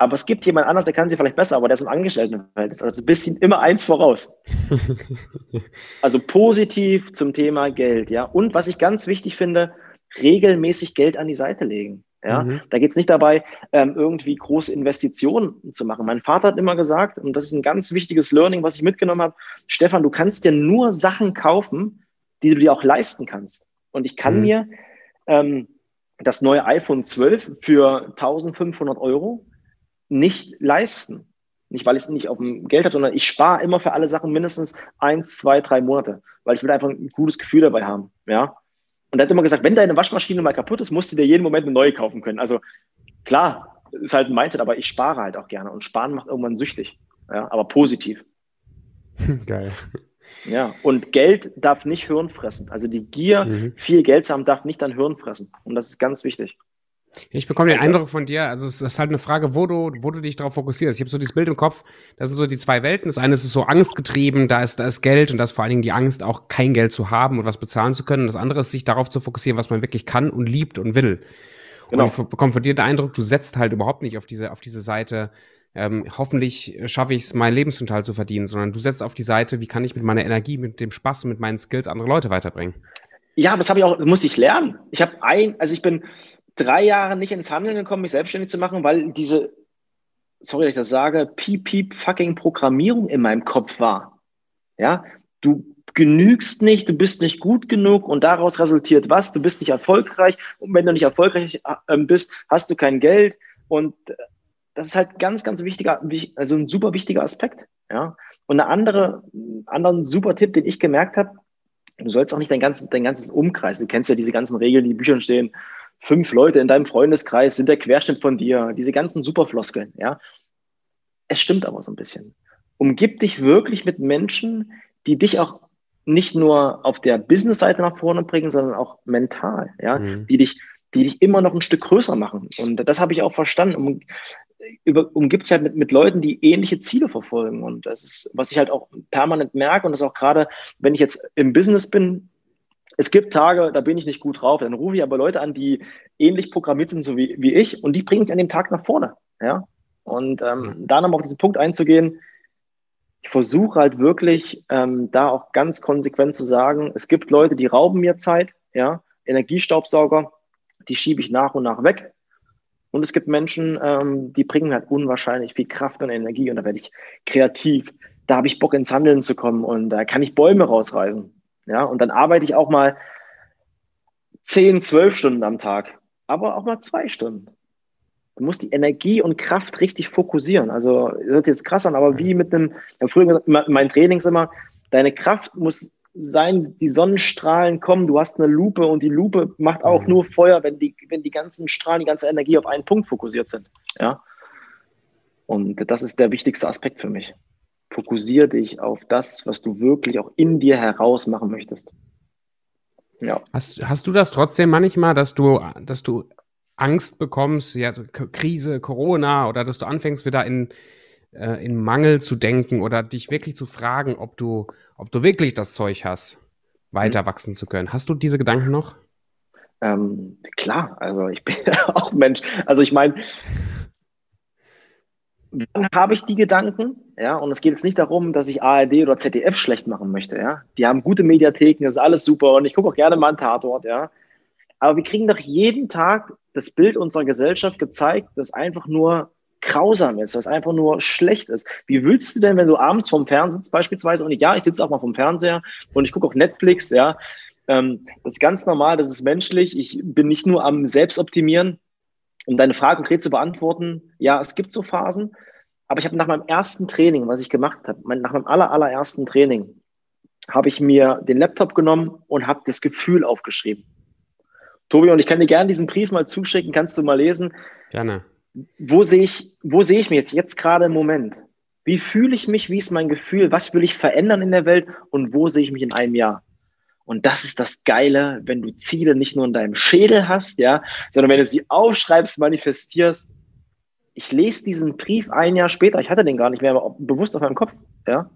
Aber es gibt jemand anders, der kann sie vielleicht besser, aber der ist im Angestelltenverhältnis. Also du bist ihm immer eins voraus. *laughs* also positiv zum Thema Geld, ja. Und was ich ganz wichtig finde, regelmäßig Geld an die Seite legen. Ja, mhm. da geht es nicht dabei, ähm, irgendwie große Investitionen zu machen. Mein Vater hat immer gesagt, und das ist ein ganz wichtiges Learning, was ich mitgenommen habe, Stefan, du kannst dir nur Sachen kaufen, die du dir auch leisten kannst. Und ich kann mhm. mir ähm, das neue iPhone 12 für 1500 Euro nicht leisten. Nicht, weil ich es nicht auf dem Geld habe, sondern ich spare immer für alle Sachen mindestens eins, zwei, drei Monate, weil ich will einfach ein gutes Gefühl dabei haben. Ja. Und er hat immer gesagt, wenn deine Waschmaschine mal kaputt ist, musst du dir jeden Moment eine neue kaufen können. Also klar, ist halt ein Mindset, aber ich spare halt auch gerne. Und sparen macht irgendwann süchtig. Ja, aber positiv. *laughs* Geil. Ja, und Geld darf nicht Hirn fressen. Also die Gier, mhm. viel Geld zu haben, darf nicht dein Hirn fressen. Und das ist ganz wichtig. Ich bekomme den also, Eindruck von dir, also es ist halt eine Frage, wo du, wo du dich darauf fokussierst. Ich habe so dieses Bild im Kopf, das sind so die zwei Welten. Das eine ist so angstgetrieben, da ist, da ist Geld und das ist vor allen Dingen die Angst, auch kein Geld zu haben und was bezahlen zu können. Und das andere ist, sich darauf zu fokussieren, was man wirklich kann und liebt und will. Genau. Und ich bekomme von dir den Eindruck, du setzt halt überhaupt nicht auf diese, auf diese Seite, ähm, hoffentlich schaffe ich es, meinen Lebensunterhalt zu verdienen, sondern du setzt auf die Seite, wie kann ich mit meiner Energie, mit dem Spaß und mit meinen Skills andere Leute weiterbringen. Ja, aber das habe ich auch, musste ich lernen. Ich habe ein, also ich bin drei Jahre nicht ins Handeln gekommen, mich selbstständig zu machen, weil diese, sorry, dass ich das sage, piep, piep, fucking Programmierung in meinem Kopf war. Ja, du genügst nicht, du bist nicht gut genug und daraus resultiert was? Du bist nicht erfolgreich und wenn du nicht erfolgreich äh, bist, hast du kein Geld und äh, das ist halt ganz, ganz wichtiger, also ein super wichtiger Aspekt. Ja. Und eine andere, anderen super Tipp, den ich gemerkt habe, du sollst auch nicht dein ganzes, dein ganzes Umkreis, du kennst ja diese ganzen Regeln, die in Büchern stehen, fünf Leute in deinem Freundeskreis sind der Querschnitt von dir, diese ganzen Superfloskeln, ja. Es stimmt aber so ein bisschen. Umgib dich wirklich mit Menschen, die dich auch nicht nur auf der Business-Seite nach vorne bringen, sondern auch mental, ja, mhm. die dich, die dich immer noch ein Stück größer machen. Und das habe ich auch verstanden. Um, über, umgibt sich halt mit, mit Leuten, die ähnliche Ziele verfolgen. Und das ist, was ich halt auch permanent merke und das auch gerade, wenn ich jetzt im Business bin, es gibt Tage, da bin ich nicht gut drauf. Dann rufe ich aber Leute an, die ähnlich programmiert sind, so wie, wie ich, und die bringen mich an dem Tag nach vorne. Ja? Und ähm, mhm. da nochmal auf diesen Punkt einzugehen, ich versuche halt wirklich ähm, da auch ganz konsequent zu sagen, es gibt Leute, die rauben mir Zeit, ja, Energiestaubsauger, die schiebe ich nach und nach weg. Und es gibt Menschen, ähm, die bringen halt unwahrscheinlich viel Kraft und Energie und da werde ich kreativ. Da habe ich Bock ins Handeln zu kommen und da kann ich Bäume rausreißen. Ja, und dann arbeite ich auch mal zehn, zwölf Stunden am Tag, aber auch mal zwei Stunden. Du musst die Energie und Kraft richtig fokussieren. Also, das hört jetzt krass an, aber wie mit einem, ich habe früher gesagt, in meinen Trainings immer, deine Kraft muss sein, die Sonnenstrahlen kommen, du hast eine Lupe und die Lupe macht auch mhm. nur Feuer, wenn die, wenn die ganzen Strahlen, die ganze Energie auf einen Punkt fokussiert sind. Ja. Und das ist der wichtigste Aspekt für mich. Fokussiere dich auf das, was du wirklich auch in dir heraus machen möchtest. Ja. Hast, hast du das trotzdem manchmal, dass du, dass du Angst bekommst, ja, so Krise, Corona, oder dass du anfängst wieder in, äh, in Mangel zu denken oder dich wirklich zu fragen, ob du, ob du wirklich das Zeug hast, weiter mhm. wachsen zu können. Hast du diese Gedanken noch? Ähm, klar, also ich bin *laughs* auch Mensch. Also ich meine, wann habe ich die Gedanken? Ja, und es geht jetzt nicht darum, dass ich ARD oder ZDF schlecht machen möchte. Ja, die haben gute Mediatheken, das ist alles super und ich gucke auch gerne mal einen Tatort. Ja, aber wir kriegen doch jeden Tag das Bild unserer Gesellschaft gezeigt, das einfach nur grausam ist, was einfach nur schlecht ist. Wie willst du denn, wenn du abends vom Fernseher sitzt beispielsweise, und ich, ja, ich sitze auch mal vom Fernseher und ich gucke auch Netflix, ja, ähm, das ist ganz normal, das ist menschlich. Ich bin nicht nur am Selbstoptimieren, um deine Frage konkret zu beantworten. Ja, es gibt so Phasen, aber ich habe nach meinem ersten Training, was ich gemacht habe, nach meinem aller, allerersten Training, habe ich mir den Laptop genommen und habe das Gefühl aufgeschrieben. Tobi, und ich kann dir gerne diesen Brief mal zuschicken, kannst du mal lesen. Gerne. Wo sehe ich, wo sehe ich mich jetzt, jetzt gerade im Moment? Wie fühle ich mich? Wie ist mein Gefühl? Was will ich verändern in der Welt? Und wo sehe ich mich in einem Jahr? Und das ist das Geile, wenn du Ziele nicht nur in deinem Schädel hast, ja, sondern wenn du sie aufschreibst, manifestierst. Ich lese diesen Brief ein Jahr später, ich hatte den gar nicht mehr bewusst auf meinem Kopf, ja.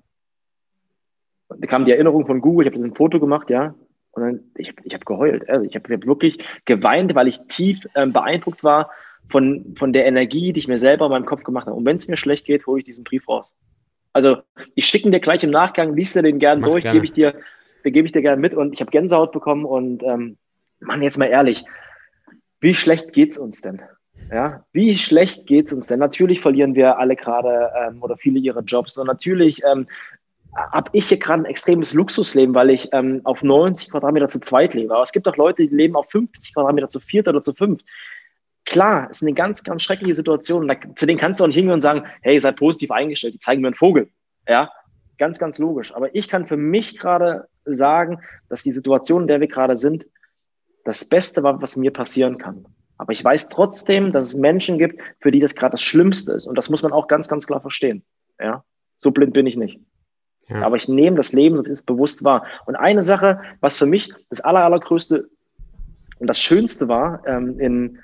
Da kam die Erinnerung von Google, ich habe ein Foto gemacht, ja. Und dann, ich, ich habe geheult. Also ich habe hab wirklich geweint, weil ich tief ähm, beeindruckt war von, von der Energie, die ich mir selber in meinem Kopf gemacht habe. Und wenn es mir schlecht geht, hole ich diesen Brief raus. Also ich schicke ihn dir gleich im Nachgang, liest dir den gern Mach durch, gebe ich dir, den gebe ich dir gerne mit und ich habe Gänsehaut bekommen und ähm, Mann, jetzt mal ehrlich, wie schlecht geht's uns denn? Ja, wie schlecht geht's uns denn? Natürlich verlieren wir alle gerade ähm, oder viele ihre Jobs und natürlich ähm, habe ich hier gerade ein extremes Luxusleben, weil ich ähm, auf 90 Quadratmeter zu zweit lebe. Aber es gibt auch Leute, die leben auf 50 Quadratmeter zu viert oder zu fünf. Klar, ist eine ganz, ganz schreckliche Situation. Da, zu denen kannst du auch nicht hingehen und sagen, hey, seid positiv eingestellt, die zeigen mir einen Vogel. Ja, ganz, ganz logisch. Aber ich kann für mich gerade sagen, dass die Situation, in der wir gerade sind, das Beste war, was mir passieren kann. Aber ich weiß trotzdem, dass es Menschen gibt, für die das gerade das Schlimmste ist. Und das muss man auch ganz, ganz klar verstehen. Ja, so blind bin ich nicht. Ja. Aber ich nehme das Leben, so wie es bewusst war. Und eine Sache, was für mich das aller, allergrößte und das Schönste war ähm, in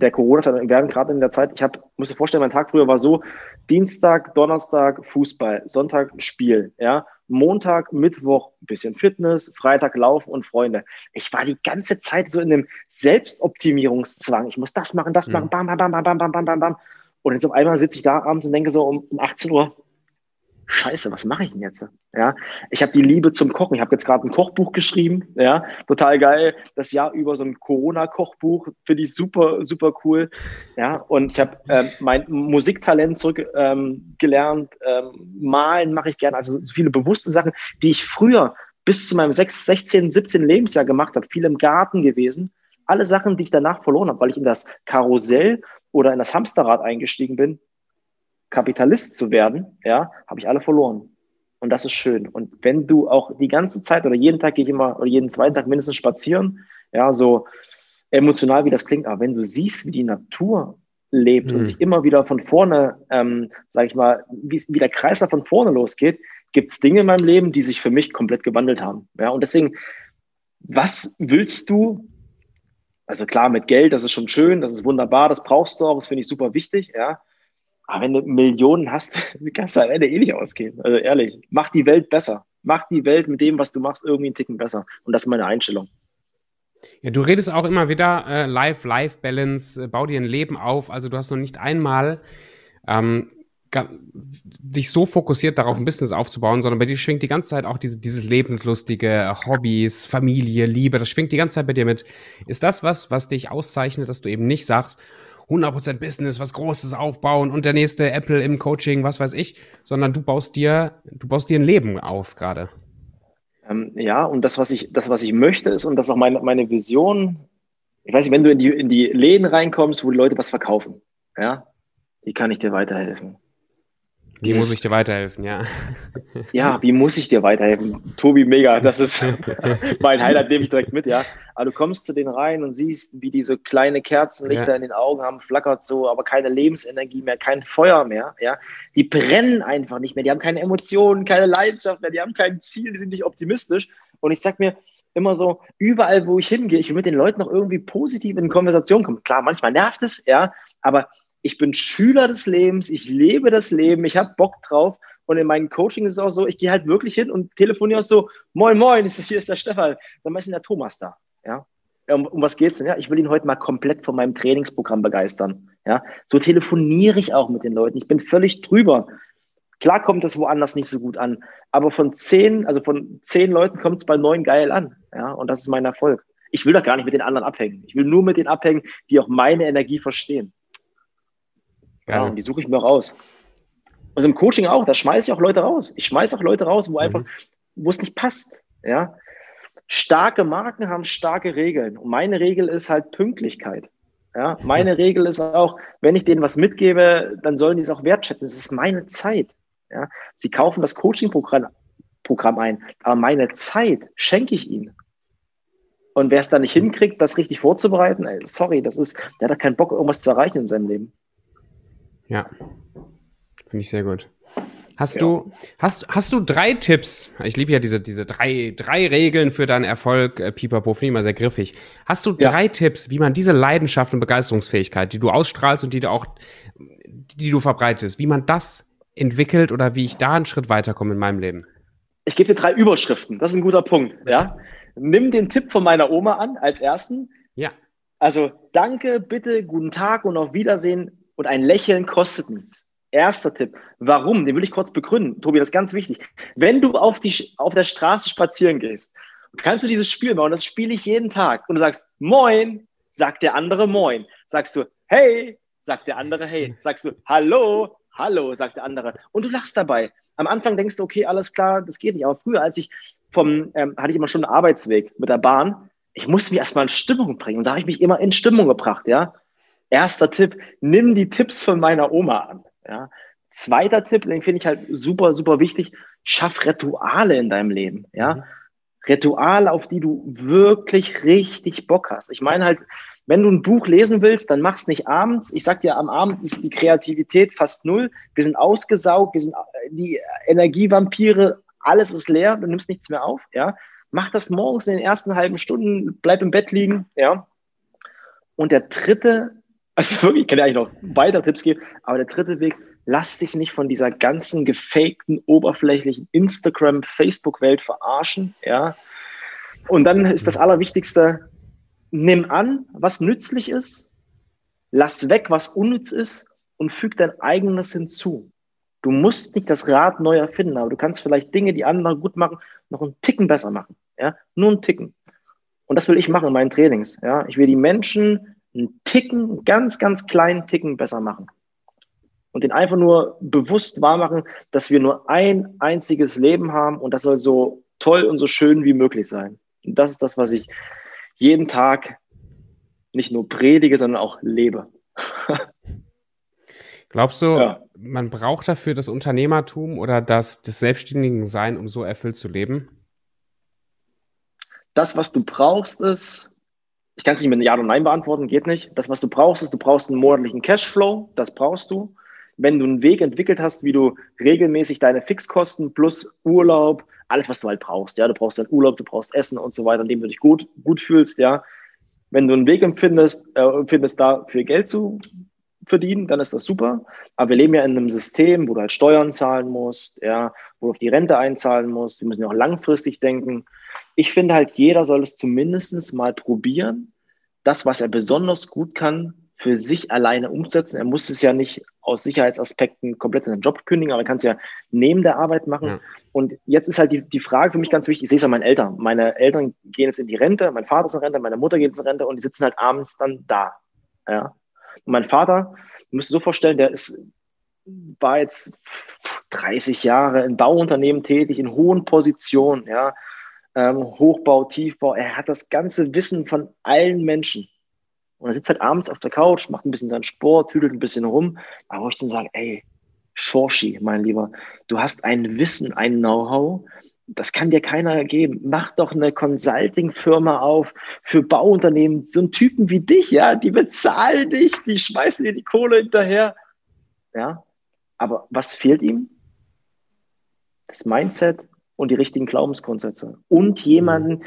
der Corona-Zeit, wir werden gerade in der Zeit, ich habe, muss dir vorstellen, mein Tag früher war so, Dienstag, Donnerstag Fußball, Sonntag Spiel, ja, Montag, Mittwoch ein bisschen Fitness, Freitag Laufen und Freunde. Ich war die ganze Zeit so in einem Selbstoptimierungszwang. Ich muss das machen, das mhm. machen, bam, bam, bam, bam, bam, bam, bam, bam. Und jetzt auf einmal sitze ich da abends und denke so um, um 18 Uhr, Scheiße, was mache ich denn jetzt? Ja, ich habe die Liebe zum Kochen. Ich habe jetzt gerade ein Kochbuch geschrieben. Ja, total geil. Das Jahr über so ein Corona-Kochbuch finde ich super, super cool. Ja, und ich habe ähm, mein Musiktalent zurückgelernt. Ähm, ähm, Malen mache ich gerne. Also so viele bewusste Sachen, die ich früher bis zu meinem 6, 16, 17 Lebensjahr gemacht habe. Viel im Garten gewesen. Alle Sachen, die ich danach verloren habe, weil ich in das Karussell oder in das Hamsterrad eingestiegen bin, Kapitalist zu werden, ja, habe ich alle verloren. Und das ist schön. Und wenn du auch die ganze Zeit oder jeden Tag gehe ich immer oder jeden zweiten Tag mindestens spazieren, ja, so emotional wie das klingt, aber wenn du siehst, wie die Natur lebt mhm. und sich immer wieder von vorne, ähm, sage ich mal, wie, wie der Kreislauf von vorne losgeht, gibt es Dinge in meinem Leben, die sich für mich komplett gewandelt haben. Ja, und deswegen, was willst du? Also klar, mit Geld, das ist schon schön, das ist wunderbar, das brauchst du auch, das finde ich super wichtig, ja. Aber wenn du Millionen hast, *laughs* kannst du am Ende eh nicht ausgehen. Also ehrlich, mach die Welt besser. Mach die Welt mit dem, was du machst, irgendwie einen Ticken besser. Und das ist meine Einstellung. Ja, du redest auch immer wieder äh, Life-Life-Balance, äh, bau dir ein Leben auf. Also du hast noch nicht einmal ähm, dich so fokussiert darauf, ein Business aufzubauen, sondern bei dir schwingt die ganze Zeit auch diese, dieses lebenslustige Hobbys, Familie, Liebe, das schwingt die ganze Zeit bei dir mit. Ist das was, was dich auszeichnet, dass du eben nicht sagst, 100% Business, was Großes aufbauen und der nächste Apple im Coaching, was weiß ich, sondern du baust dir, du baust dir ein Leben auf gerade. Ähm, ja, und das, was ich, das, was ich möchte, ist, und das ist auch meine, meine Vision, ich weiß nicht, wenn du in die, in die Läden reinkommst, wo die Leute was verkaufen, ja, wie kann ich dir weiterhelfen? Wie muss ich dir weiterhelfen, ja? *laughs* Ja, wie muss ich dir weiterhelfen? Tobi, mega, das ist *laughs* mein Highlight, nehme ich direkt mit, ja. Aber du kommst zu denen rein und siehst, wie diese kleine Kerzenlichter ja. in den Augen haben, flackert so, aber keine Lebensenergie mehr, kein Feuer mehr, ja. Die brennen einfach nicht mehr, die haben keine Emotionen, keine Leidenschaft mehr, die haben kein Ziel, die sind nicht optimistisch. Und ich sag mir, immer so, überall, wo ich hingehe, ich will mit den Leuten noch irgendwie positiv in Konversation kommen. Klar, manchmal nervt es, ja, aber ich bin Schüler des Lebens, ich lebe das Leben, ich habe Bock drauf. Und in meinen Coaching ist es auch so, ich gehe halt wirklich hin und telefoniere so, moin, moin, *laughs* hier ist der Stefan. Dann ist der Thomas da. Ja? Um, um was geht's denn? Ja, ich will ihn heute mal komplett von meinem Trainingsprogramm begeistern. Ja? So telefoniere ich auch mit den Leuten. Ich bin völlig drüber. Klar kommt das woanders nicht so gut an, aber von zehn, also von zehn Leuten kommt es bei neun geil an. Ja, und das ist mein Erfolg. Ich will doch gar nicht mit den anderen abhängen. Ich will nur mit denen abhängen, die auch meine Energie verstehen. Ja, und die suche ich mir auch aus. Also im Coaching auch, da schmeiße ich auch Leute raus. Ich schmeiße auch Leute raus, wo mhm. einfach, wo es nicht passt. Ja. Starke Marken haben starke Regeln. Und meine Regel ist halt Pünktlichkeit. Ja, meine Regel ist auch, wenn ich denen was mitgebe, dann sollen die es auch wertschätzen. Es ist meine Zeit. Ja, sie kaufen das Coaching-Programm Programm ein, aber meine Zeit schenke ich ihnen. Und wer es da nicht hinkriegt, das richtig vorzubereiten, ey, sorry, das ist, der hat keinen Bock, irgendwas zu erreichen in seinem Leben. Ja, finde ich sehr gut. Hast ja. du, hast, hast du drei Tipps? Ich liebe ja diese, diese drei, drei Regeln für deinen Erfolg, äh, Pipapo, finde ich immer sehr griffig. Hast du ja. drei Tipps, wie man diese Leidenschaft und Begeisterungsfähigkeit, die du ausstrahlst und die du auch, die du verbreitest, wie man das entwickelt oder wie ich da einen Schritt weiterkomme in meinem Leben? Ich gebe dir drei Überschriften. Das ist ein guter Punkt. Ja? Nimm den Tipp von meiner Oma an als ersten. Ja. Also danke, bitte, guten Tag und auf Wiedersehen und ein Lächeln kostet nichts. Erster Tipp. Warum? Den will ich kurz begründen. Tobi, das ist ganz wichtig. Wenn du auf, die, auf der Straße spazieren gehst, kannst du dieses Spiel machen. Das spiele ich jeden Tag. Und du sagst, Moin, sagt der andere Moin. Sagst du, Hey, sagt der andere Hey. Sagst du, Hallo, Hallo, sagt der andere. Und du lachst dabei. Am Anfang denkst du, okay, alles klar, das geht nicht. Aber früher, als ich vom, ähm, hatte ich immer schon einen Arbeitsweg mit der Bahn. Ich musste mich erstmal in Stimmung bringen. Und so habe ich mich immer in Stimmung gebracht, ja. Erster Tipp, nimm die Tipps von meiner Oma an. Ja. Zweiter Tipp, den finde ich halt super, super wichtig, schaff Rituale in deinem Leben. Ja. Mhm. Rituale, auf die du wirklich richtig Bock hast. Ich meine halt, wenn du ein Buch lesen willst, dann mach's nicht abends. Ich sag dir, am Abend ist die Kreativität fast null. Wir sind ausgesaugt, wir sind äh, die Energievampire, alles ist leer, du nimmst nichts mehr auf. Ja. Mach das morgens in den ersten halben Stunden, bleib im Bett liegen. Ja. Und der dritte also wirklich, ich kann ja eigentlich noch weiter Tipps geben, aber der dritte Weg, lass dich nicht von dieser ganzen gefakten, oberflächlichen Instagram, Facebook-Welt verarschen, ja. Und dann ist das Allerwichtigste, nimm an, was nützlich ist, lass weg, was unnütz ist und füg dein eigenes hinzu. Du musst nicht das Rad neu erfinden, aber du kannst vielleicht Dinge, die andere gut machen, noch einen Ticken besser machen, ja. Nur einen Ticken. Und das will ich machen in meinen Trainings, ja. Ich will die Menschen einen Ticken, einen ganz, ganz kleinen Ticken besser machen. Und den einfach nur bewusst wahrmachen, dass wir nur ein einziges Leben haben und das soll so toll und so schön wie möglich sein. Und das ist das, was ich jeden Tag nicht nur predige, sondern auch lebe. *laughs* Glaubst du, ja. man braucht dafür das Unternehmertum oder das, das selbstständigen Sein, um so erfüllt zu leben? Das, was du brauchst, ist ich kann es nicht mit Ja oder Nein beantworten, geht nicht. Das, was du brauchst, ist, du brauchst einen monatlichen Cashflow, das brauchst du. Wenn du einen Weg entwickelt hast, wie du regelmäßig deine Fixkosten plus Urlaub, alles, was du halt brauchst, ja, du brauchst deinen Urlaub, du brauchst Essen und so weiter, an dem du dich gut, gut fühlst, ja. Wenn du einen Weg empfindest, äh, findest, da viel Geld zu verdienen, dann ist das super. Aber wir leben ja in einem System, wo du halt Steuern zahlen musst, ja, wo du auf die Rente einzahlen musst. Wir müssen ja auch langfristig denken ich finde halt, jeder soll es zumindest mal probieren, das, was er besonders gut kann, für sich alleine umsetzen. Er muss es ja nicht aus Sicherheitsaspekten komplett in den Job kündigen, aber er kann es ja neben der Arbeit machen. Ja. Und jetzt ist halt die, die Frage für mich ganz wichtig, ich sehe es an meinen Eltern. Meine Eltern gehen jetzt in die Rente, mein Vater ist in Rente, meine Mutter geht in Rente und die sitzen halt abends dann da. Ja. Und mein Vater, du musst dir so vorstellen, der ist, war jetzt 30 Jahre in Bauunternehmen tätig, in hohen Positionen, ja, ähm, Hochbau, Tiefbau. Er hat das ganze Wissen von allen Menschen. Und er sitzt halt abends auf der Couch, macht ein bisschen seinen Sport, tüdelt ein bisschen rum. Aber ich dann sage, ey, Shorschi, mein Lieber, du hast ein Wissen, ein Know-how, das kann dir keiner geben. Mach doch eine Consulting-Firma auf für Bauunternehmen. So einen Typen wie dich, ja, die bezahlen dich, die schmeißen dir die Kohle hinterher. Ja, aber was fehlt ihm? Das Mindset, und die richtigen Glaubensgrundsätze und jemanden,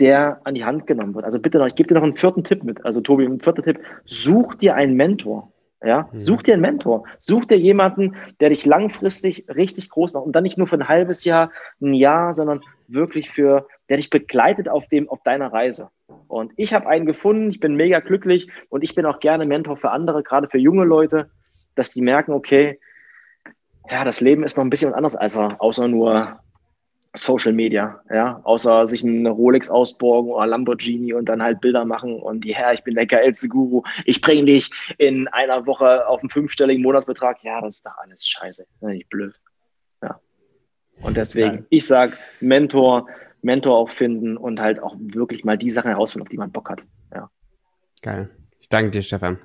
der an die Hand genommen wird. Also bitte noch, ich gebe dir noch einen vierten Tipp mit. Also Tobi, ein vierter Tipp. Such dir einen Mentor. Ja, mhm. such dir einen Mentor. Such dir jemanden, der dich langfristig richtig groß macht und dann nicht nur für ein halbes Jahr, ein Jahr, sondern wirklich für, der dich begleitet auf dem, auf deiner Reise. Und ich habe einen gefunden. Ich bin mega glücklich und ich bin auch gerne Mentor für andere, gerade für junge Leute, dass die merken, okay, ja, das Leben ist noch ein bisschen was anderes als außer nur Social Media, ja, außer sich eine Rolex ausborgen oder Lamborghini und dann halt Bilder machen und ja, ich bin der geilste Guru, ich bringe dich in einer Woche auf einen fünfstelligen Monatsbetrag, ja, das ist doch alles scheiße, nicht blöd. Ja. Und deswegen, Geil. ich sag Mentor, Mentor auch finden und halt auch wirklich mal die Sachen herausfinden, auf die man Bock hat. Ja. Geil. Ich danke dir, Stefan.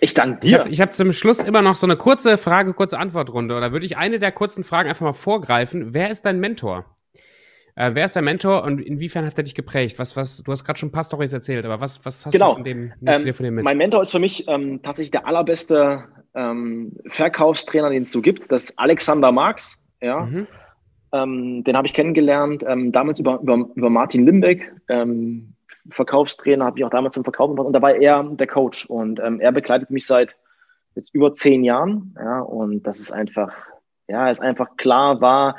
Ich danke dir. Ich habe hab zum Schluss immer noch so eine kurze Frage, kurze Antwortrunde. Oder würde ich eine der kurzen Fragen einfach mal vorgreifen? Wer ist dein Mentor? Äh, wer ist dein Mentor und inwiefern hat er dich geprägt? Was, was, du hast gerade schon ein paar Storys erzählt, aber was, was hast genau. du von dem, ähm, dir von dem mit? Mein Mentor ist für mich ähm, tatsächlich der allerbeste ähm, Verkaufstrainer, den es so gibt. Das ist Alexander Marx. Ja. Mhm. Ähm, den habe ich kennengelernt, ähm, damals über, über, über Martin Limbeck. Ähm, Verkaufstrainer, habe ich auch damals im Verkauf gemacht und da war er der Coach und ähm, er begleitet mich seit jetzt über zehn Jahren, ja, und das ist einfach, ja, ist einfach klar war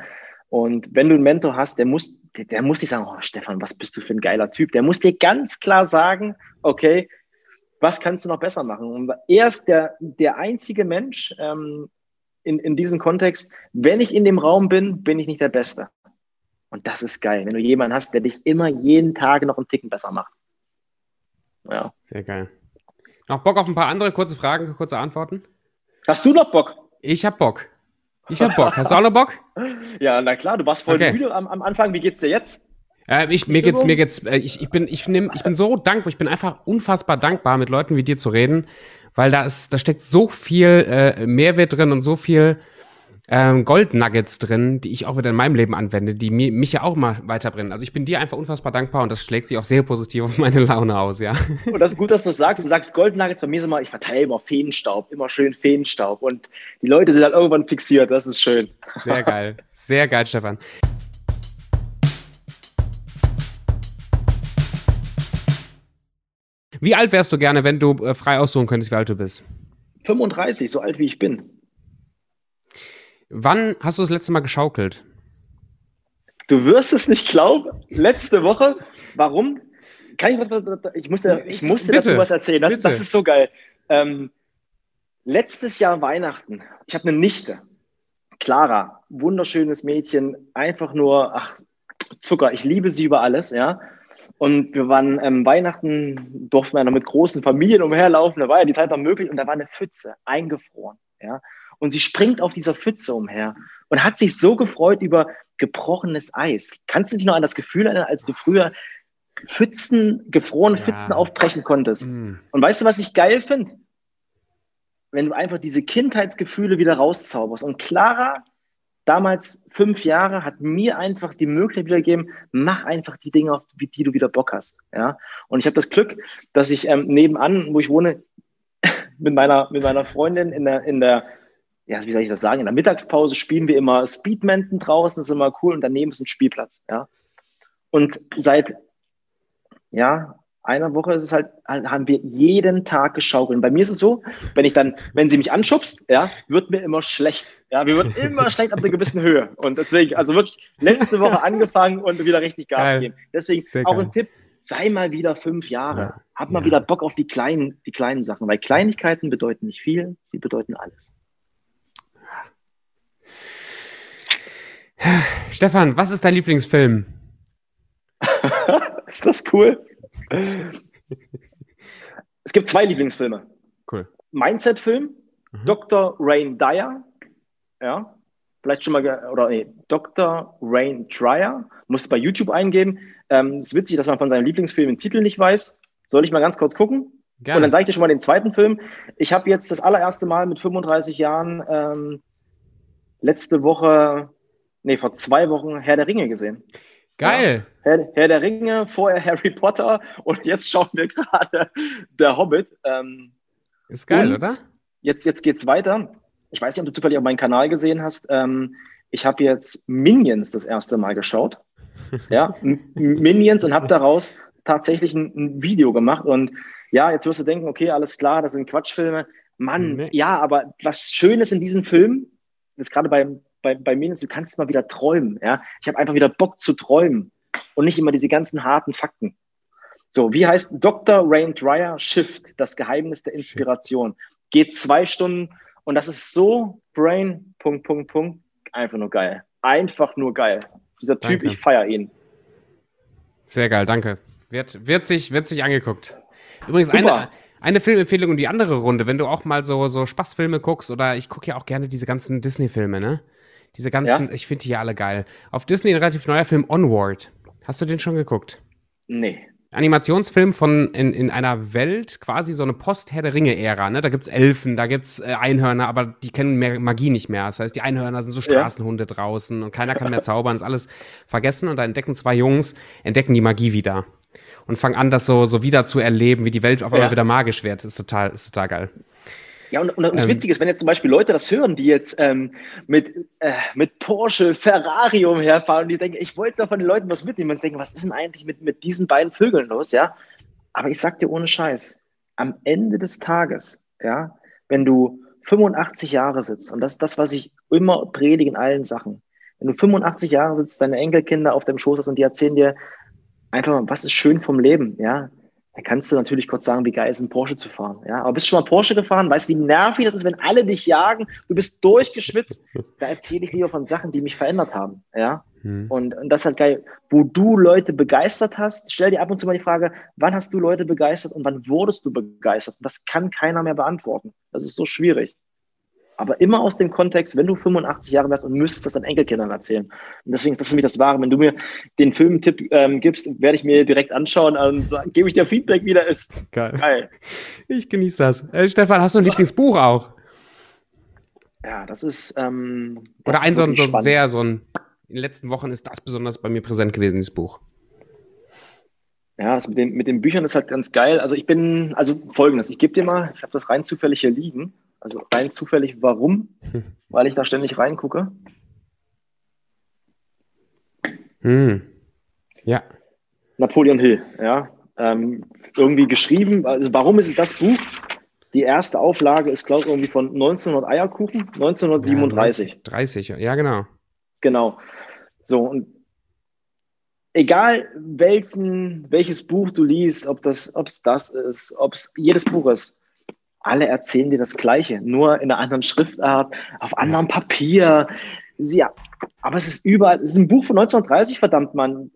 und wenn du einen Mentor hast, der muss, der, der muss nicht sagen, oh Stefan, was bist du für ein geiler Typ, der muss dir ganz klar sagen, okay, was kannst du noch besser machen? Und er ist der, der einzige Mensch ähm, in, in diesem Kontext, wenn ich in dem Raum bin, bin ich nicht der Beste. Und das ist geil, wenn du jemanden hast, der dich immer jeden Tag noch einen Ticken besser macht. Ja. Sehr geil. Noch Bock auf ein paar andere kurze Fragen, kurze Antworten? Hast du noch Bock? Ich hab Bock. Ich hab Bock. Hast du auch noch Bock? *laughs* ja, na klar, du warst voll okay. müde am, am Anfang. Wie geht's dir jetzt? Äh, ich, mir geht's, mir geht's, äh, ich, ich, bin, ich, nehm, ich bin so dankbar, ich bin einfach unfassbar dankbar, mit Leuten wie dir zu reden, weil da ist, da steckt so viel äh, Mehrwert drin und so viel ähm, Gold-Nuggets drin, die ich auch wieder in meinem Leben anwende, die mir, mich ja auch mal weiterbringen. Also ich bin dir einfach unfassbar dankbar und das schlägt sich auch sehr positiv auf meine Laune aus, ja. *laughs* Und das ist gut, dass du das sagst. Du sagst Gold-Nuggets, bei mir ist immer, ich verteile immer Feenstaub, immer schön Feenstaub und die Leute sind halt irgendwann fixiert, das ist schön. Sehr geil, sehr geil, Stefan. Wie alt wärst du gerne, wenn du äh, frei aussuchen könntest, wie alt du bist? 35, so alt wie ich bin. Wann hast du das letzte Mal geschaukelt? Du wirst es nicht glauben. Letzte Woche. Warum? Kann ich was, was ich musste, ich musste bitte, dazu was erzählen. Das, das ist so geil. Ähm, letztes Jahr Weihnachten. Ich habe eine Nichte. Clara, wunderschönes Mädchen, einfach nur, ach, Zucker. Ich liebe sie über alles, ja. Und wir waren ähm, Weihnachten, durften wir noch mit großen Familien umherlaufen. Da war ja die Zeit noch möglich und da war eine Pfütze eingefroren, ja und sie springt auf dieser Pfütze umher und hat sich so gefreut über gebrochenes Eis. Kannst du dich noch an das Gefühl erinnern, als du früher Pfützen, gefrorene ja. Pfützen aufbrechen konntest? Mhm. Und weißt du, was ich geil finde? Wenn du einfach diese Kindheitsgefühle wieder rauszauberst. Und Clara, damals fünf Jahre, hat mir einfach die Möglichkeit wiedergegeben, mach einfach die Dinge, auf die du wieder Bock hast. Ja? Und ich habe das Glück, dass ich ähm, nebenan, wo ich wohne, *laughs* mit meiner, mit meiner Freundin in der, in der ja, wie soll ich das sagen, in der Mittagspause spielen wir immer Speedmenten draußen, das ist immer cool und daneben ist ein Spielplatz, ja. Und seit, ja, einer Woche ist es halt, haben wir jeden Tag geschaukelt. Und bei mir ist es so, wenn ich dann, wenn sie mich anschubst, ja, wird mir immer schlecht. Ja, mir wird immer *laughs* schlecht ab einer gewissen Höhe. Und deswegen, also wirklich letzte Woche angefangen und wieder richtig Gas geil. geben. Deswegen Sehr auch geil. ein Tipp, sei mal wieder fünf Jahre. Ja. Hab mal ja. wieder Bock auf die kleinen, die kleinen Sachen, weil Kleinigkeiten bedeuten nicht viel, sie bedeuten alles. Stefan, was ist dein Lieblingsfilm? *laughs* ist das cool? es gibt zwei Lieblingsfilme. Cool. Mindset-Film, mhm. Dr. Rain Dyer. Ja, vielleicht schon mal, oder nee, Dr. Rain Dryer. Musst bei YouTube eingeben. Ähm, es ist witzig, dass man von seinem Lieblingsfilm den Titel nicht weiß. Soll ich mal ganz kurz gucken? Gerne. Und dann sage ich dir schon mal den zweiten Film. Ich habe jetzt das allererste Mal mit 35 Jahren ähm, letzte Woche nee, vor zwei Wochen Herr der Ringe gesehen. Geil. Ja, Herr, Herr, der Ringe, vorher Harry Potter und jetzt schauen wir gerade Der Hobbit. Ähm, ist geil, oder? Jetzt, jetzt geht's weiter. Ich weiß nicht, ob du zufällig auch meinen Kanal gesehen hast. Ähm, ich habe jetzt Minions das erste Mal geschaut. *laughs* ja, Minions und habe daraus tatsächlich ein, ein, Video gemacht. Und ja, jetzt wirst du denken, okay, alles klar, das sind Quatschfilme. Mann, nee. ja, aber was Schönes in diesem Film, ist gerade beim bei, bei mir ist, du kannst mal wieder träumen. Ja? Ich habe einfach wieder Bock zu träumen und nicht immer diese ganzen harten Fakten. So, wie heißt Dr. Rain Dreyer Shift, das Geheimnis der Inspiration? Geht zwei Stunden und das ist so Brain, Punkt, Punkt, Punkt, einfach nur geil. Einfach nur geil. Dieser Typ, danke. ich feiere ihn. Sehr geil, danke. Wird, wird, sich, wird sich angeguckt. Übrigens, eine, eine Filmempfehlung in die andere Runde, wenn du auch mal so, so Spaßfilme guckst, oder ich gucke ja auch gerne diese ganzen Disney-Filme, ne? Diese ganzen, ja? ich finde die ja alle geil. Auf Disney ein relativ neuer Film Onward. Hast du den schon geguckt? Nee. Animationsfilm von in, in einer Welt, quasi so eine Post-Herr der Ringe-Ära. Ne? Da gibt es Elfen, da gibt es äh, Einhörner, aber die kennen mehr Magie nicht mehr. Das heißt, die Einhörner sind so Straßenhunde ja. draußen und keiner kann mehr zaubern, ist alles vergessen. Und da entdecken zwei Jungs, entdecken die Magie wieder. Und fangen an, das so, so wieder zu erleben, wie die Welt auf einmal ja. wieder magisch wird. Das ist total, ist total geil. Ja, und, und das ähm, Witzige ist, wenn jetzt zum Beispiel Leute das hören, die jetzt ähm, mit, äh, mit Porsche, Ferrari umherfahren und die denken, ich wollte doch von den Leuten was mitnehmen und denken, was ist denn eigentlich mit, mit diesen beiden Vögeln los, ja? Aber ich sag dir ohne Scheiß, am Ende des Tages, ja, wenn du 85 Jahre sitzt, und das ist das, was ich immer predige in allen Sachen, wenn du 85 Jahre sitzt, deine Enkelkinder auf deinem Schoß hast und die erzählen dir einfach, was ist schön vom Leben, ja, dann kannst du natürlich kurz sagen, wie geil ist ein Porsche zu fahren. Ja, aber bist du schon mal Porsche gefahren? Weißt du, wie nervig das ist, wenn alle dich jagen? Du bist durchgeschwitzt. *laughs* Da erzähle ich lieber von Sachen, die mich verändert haben. Ja, hm. und, und das ist halt geil. Wo du Leute begeistert hast, stell dir ab und zu mal die Frage, wann hast du Leute begeistert und wann wurdest du begeistert? das kann keiner mehr beantworten. Das ist so schwierig aber immer aus dem Kontext, wenn du 85 Jahre wärst und müsstest das deinen Enkelkindern erzählen. Und deswegen ist das für mich das Wahre. Wenn du mir den Filmtipp ähm, gibst, werde ich mir direkt anschauen und sagen, gebe ich dir Feedback wieder. Ist geil. geil. Ich genieße das. Äh, Stefan, hast du ein Lieblingsbuch auch? Ja, das ist. Ähm, das Oder ein so, so sehr, so ein. In den letzten Wochen ist das besonders bei mir präsent gewesen, dieses Buch. Ja, das mit den, mit den Büchern ist halt ganz geil. Also ich bin, also folgendes, ich gebe dir mal, ich habe das rein zufällig hier liegen. Also rein zufällig, warum? Weil ich da ständig reingucke. Hm. Ja. Napoleon Hill, ja. Ähm, irgendwie geschrieben. Also warum ist es das Buch? Die erste Auflage ist, glaube ich, irgendwie von 1900 Eierkuchen, 1937. Ja, 30, ja, genau. Genau. So, und egal welchen, welches Buch du liest, ob das, ob es das ist, ob es jedes Buch ist, alle erzählen dir das Gleiche, nur in einer anderen Schriftart, auf anderem Papier. Ja, aber es ist überall, es ist ein Buch von 1930, verdammt, Mann.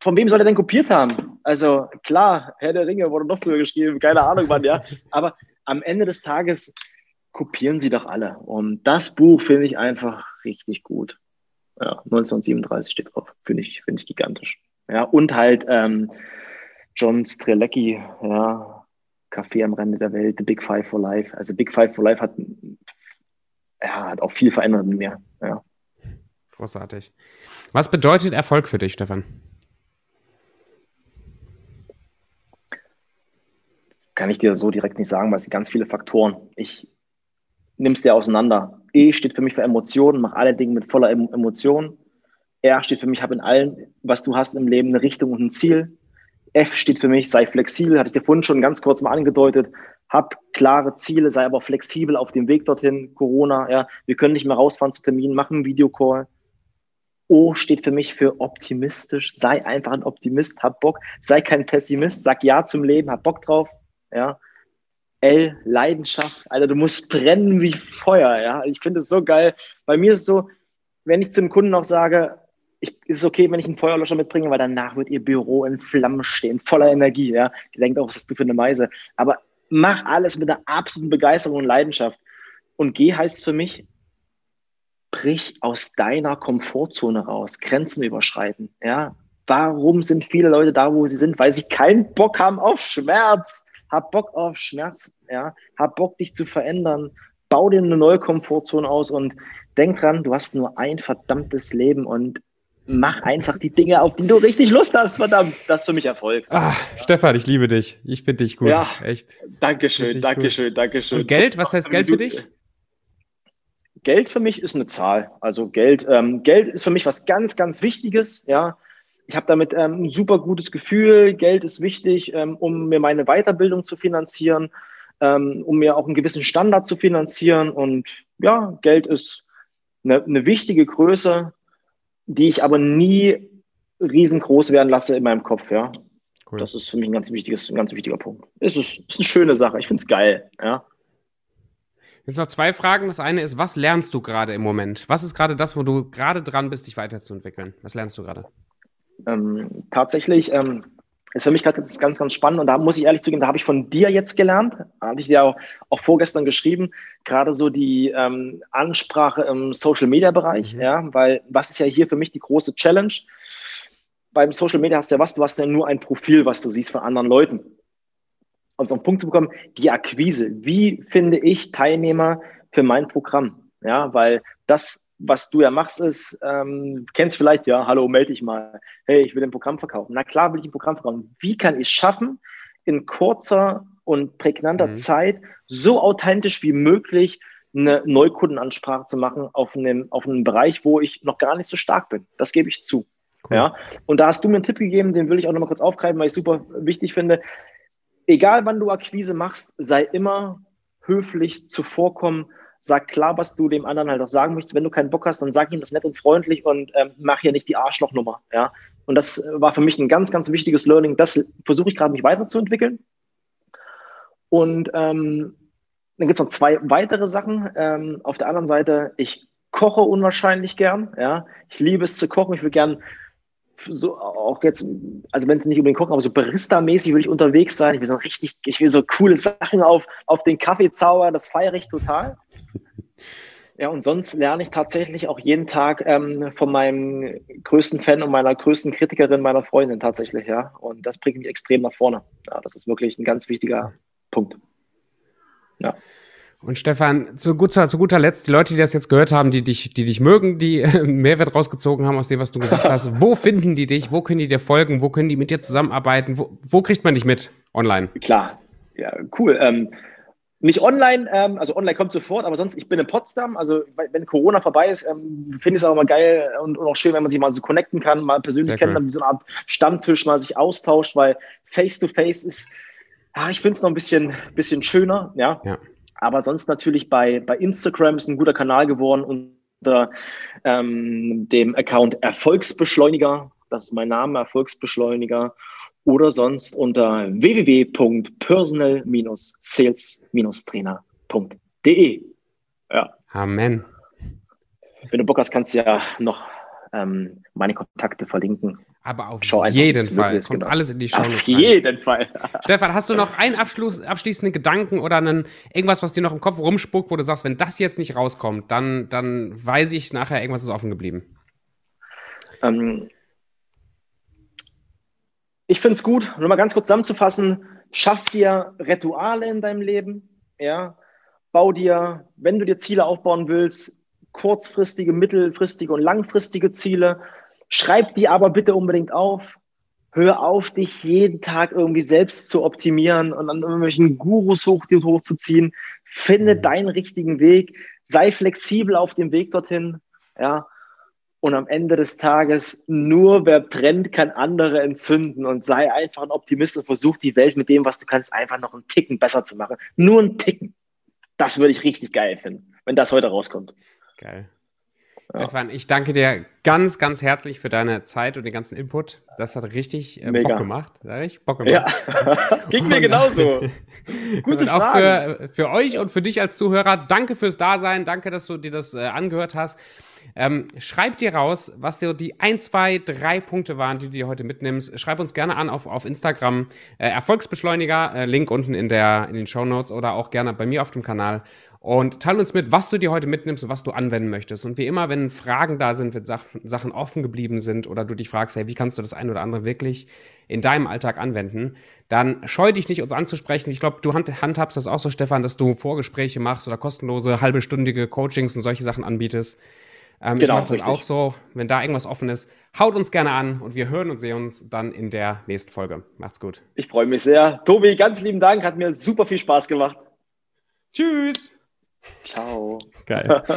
Von wem soll er denn kopiert haben? Also klar, Herr der Ringe wurde noch früher geschrieben, keine Ahnung wann, ja. Aber am Ende des Tages kopieren sie doch alle. Und das Buch finde ich einfach richtig gut. Ja, 1937 steht drauf. Finde ich, finde ich gigantisch. Ja, und halt ähm, John Strelecki, ja, Café am Rande der Welt, The Big Five for Life. Also Big Five for Life hat, ja, hat auch viel verändert in mir. Ja. Großartig. Was bedeutet Erfolg für dich, Stefan? Kann ich dir so direkt nicht sagen, weil es sind ganz viele Faktoren. Ich nehme es dir auseinander. E steht für mich für Emotionen, mache alle Dinge mit voller Emotion. R steht für mich, habe in allem, was du hast im Leben, eine Richtung und ein Ziel. F steht für mich, sei flexibel, hatte ich dir vorhin schon ganz kurz mal angedeutet. Hab klare Ziele, sei aber flexibel auf dem Weg dorthin. Corona, ja, wir können nicht mehr rausfahren zu Terminen, machen einen Videocall. O steht für mich für optimistisch. Sei einfach ein Optimist, hab Bock. Sei kein Pessimist, sag Ja zum Leben, hab Bock drauf. Ja. L, Leidenschaft. Alter, du musst brennen wie Feuer. Ja. Ich finde es so geil. Bei mir ist es so, wenn ich zum Kunden noch sage, ich, ist es okay, wenn ich einen Feuerlöscher mitbringe, weil danach wird ihr Büro in Flammen stehen, voller Energie. Ja? Die denkt auch, was hast du für eine Meise? Aber mach alles mit einer absoluten Begeisterung und Leidenschaft. Und G heißt für mich, brich aus deiner Komfortzone raus, Grenzen überschreiten. Ja? Warum sind viele Leute da, wo sie sind? Weil sie keinen Bock haben auf Schmerz. Hab Bock auf Schmerz. Ja? Hab Bock, dich zu verändern. Bau dir eine neue Komfortzone aus und denk dran, du hast nur ein verdammtes Leben und mach einfach die Dinge, auf die du richtig Lust hast, verdammt. Das ist für mich Erfolg. Ja. Stefan, ich liebe dich. Ich finde dich gut. Ja, echt. Dankeschön, Dankeschön, gut. Dankeschön. Und Geld, was heißt Geld für dich? Geld für mich ist eine Zahl. Also Geld, ähm, Geld ist für mich was ganz, ganz Wichtiges. Ja, ich habe damit ähm, ein super gutes Gefühl. Geld ist wichtig, ähm, um mir meine Weiterbildung zu finanzieren, ähm, um mir auch einen gewissen Standard zu finanzieren. Und ja, Geld ist eine, eine wichtige Größe die ich aber nie riesengroß werden lasse in meinem Kopf, ja. Cool. Das ist für mich ein ganz wichtiges, ein ganz wichtiger Punkt. Es ist, ist eine schöne Sache. Ich finde es geil, ja. Jetzt noch zwei Fragen. Das eine ist, was lernst du gerade im Moment? Was ist gerade das, wo du gerade dran bist, dich weiterzuentwickeln? Was lernst du gerade? Ähm, tatsächlich ähm, ist für mich gerade ganz, ganz spannend und da muss ich ehrlich zugeben, da habe ich von dir jetzt gelernt, hatte ich dir auch, auch vorgestern geschrieben, gerade so die ähm, Ansprache im Social-Media-Bereich, mhm. ja, weil was ist ja hier für mich die große Challenge? Beim Social Media hast du ja was, du hast ja nur ein Profil, was du siehst von anderen Leuten und so einen Punkt zu bekommen, die Akquise. Wie finde ich Teilnehmer für mein Programm? Ja, weil das, was du ja machst, ist, ähm, kennst vielleicht, ja, hallo, melde dich mal. Hey, ich will ein Programm verkaufen. Na klar, will ich ein Programm verkaufen. Wie kann ich es schaffen, in kurzer und prägnanter mhm. Zeit so authentisch wie möglich eine Neukundenansprache zu machen auf einem, auf einem Bereich, wo ich noch gar nicht so stark bin. Das gebe ich zu. Cool. Ja, und da hast du mir einen Tipp gegeben, den will ich auch noch mal kurz aufgreifen, weil ich super wichtig finde egal wann du Akquise machst, sei immer höflich zuvorkommen. Sag klar, was du dem anderen halt auch sagen möchtest. Wenn du keinen Bock hast, dann sag ihm das nett und freundlich und ähm, mach hier nicht die Arschlochnummer. Ja? Und das war für mich ein ganz, ganz wichtiges Learning. Das versuche ich gerade, mich weiterzuentwickeln. Und ähm, dann gibt es noch zwei weitere Sachen. Ähm, auf der anderen Seite, ich koche unwahrscheinlich gern. Ja? Ich liebe es zu kochen. Ich will gern so auch jetzt, also wenn es nicht unbedingt kochen, aber so Barista-mäßig will ich unterwegs sein. Ich will so richtig, ich will so coole Sachen auf, auf den Kaffee zaubern, das feiere ich total. Ja, und sonst lerne ich tatsächlich auch jeden Tag ähm, von meinem größten Fan und meiner größten Kritikerin, meiner Freundin tatsächlich, ja. Und das bringt mich extrem nach vorne. Ja, das ist wirklich ein ganz wichtiger Punkt. Ja. Und Stefan, zu guter, zu guter Letzt, die Leute, die das jetzt gehört haben, die dich, die dich mögen, die *laughs* Mehrwert rausgezogen haben aus dem, was du gesagt hast, wo *laughs* finden die dich? Wo können die dir folgen? Wo können die mit dir zusammenarbeiten? Wo, wo kriegt man dich mit online? Klar, ja, cool. Ähm, nicht online, ähm, also online kommt sofort, aber sonst, ich bin in Potsdam, also wenn Corona vorbei ist, ähm, finde ich es auch immer geil und, und, auch schön, wenn man sich mal so connecten kann, mal persönlich kennenlernen, cool. wie so eine Art Stammtisch mal sich austauscht, weil Face-to-Face -face ist, ah, ich finde es noch ein bisschen, bisschen schöner, ja. ja. Aber sonst natürlich bei, bei Instagram ist ein guter Kanal geworden unter ähm, dem Account Erfolgsbeschleuniger. Das ist mein Name, Erfolgsbeschleuniger. Oder sonst unter www.personal-sales-trainer.de. Ja. Amen. Wenn du Bock hast, kannst du ja noch ähm, meine Kontakte verlinken. Aber auf Schau jeden Fall. Kommt genau. alles in die Show. Auf jeden Fall. Stefan, hast du noch einen Abschluss, abschließenden Gedanken oder einen, irgendwas, was dir noch im Kopf rumspuckt, wo du sagst, wenn das jetzt nicht rauskommt, dann, dann weiß ich nachher, irgendwas ist offen geblieben? Ähm, ich finde es gut, nur mal ganz kurz zusammenzufassen, schaff dir Rituale in deinem Leben, ja, bau dir, wenn du dir Ziele aufbauen willst, kurzfristige, mittelfristige und langfristige Ziele. Schreib die aber bitte unbedingt auf. Hör auf, dich jeden Tag irgendwie selbst zu optimieren und an irgendwelchen Gurus hoch, hochzuziehen. Finde mhm. deinen richtigen Weg. Sei flexibel auf dem Weg dorthin. Ja. Und am Ende des Tages, nur wer brennt, kann andere entzünden und sei einfach ein Optimist und versuch die Welt mit dem, was du kannst, einfach noch einen Ticken besser zu machen. Nur einen Ticken. Das würde ich richtig geil finden, wenn das heute rauskommt. Geil. Ja. Stefan, ich danke dir ganz, ganz herzlich für deine Zeit und den ganzen Input. Das hat richtig äh, Bock gemacht. Sag ich? Bock gemacht. Ja, *laughs* ging mir genauso. *laughs* Gute und auch für, für euch und für dich als Zuhörer, danke fürs Dasein. Danke, dass du dir das äh, angehört hast. Ähm, schreib dir raus, was dir die ein, zwei, drei Punkte waren, die du dir heute mitnimmst. Schreib uns gerne an auf, auf Instagram. Äh, Erfolgsbeschleuniger, äh, Link unten in, der, in den Show Notes oder auch gerne bei mir auf dem Kanal. Und teile uns mit, was du dir heute mitnimmst und was du anwenden möchtest. Und wie immer, wenn Fragen da sind, wenn Sachen offen geblieben sind oder du dich fragst, hey, wie kannst du das ein oder andere wirklich in deinem Alltag anwenden, dann scheu dich nicht, uns anzusprechen. Ich glaube, du handhabst das auch so, Stefan, dass du Vorgespräche machst oder kostenlose halbestündige Coachings und solche Sachen anbietest. Ähm, genau, ich mache das richtig. auch so. Wenn da irgendwas offen ist, haut uns gerne an und wir hören und sehen uns dann in der nächsten Folge. Macht's gut. Ich freue mich sehr. Tobi, ganz lieben Dank. Hat mir super viel Spaß gemacht. Tschüss. Ciao. Geil. *laughs*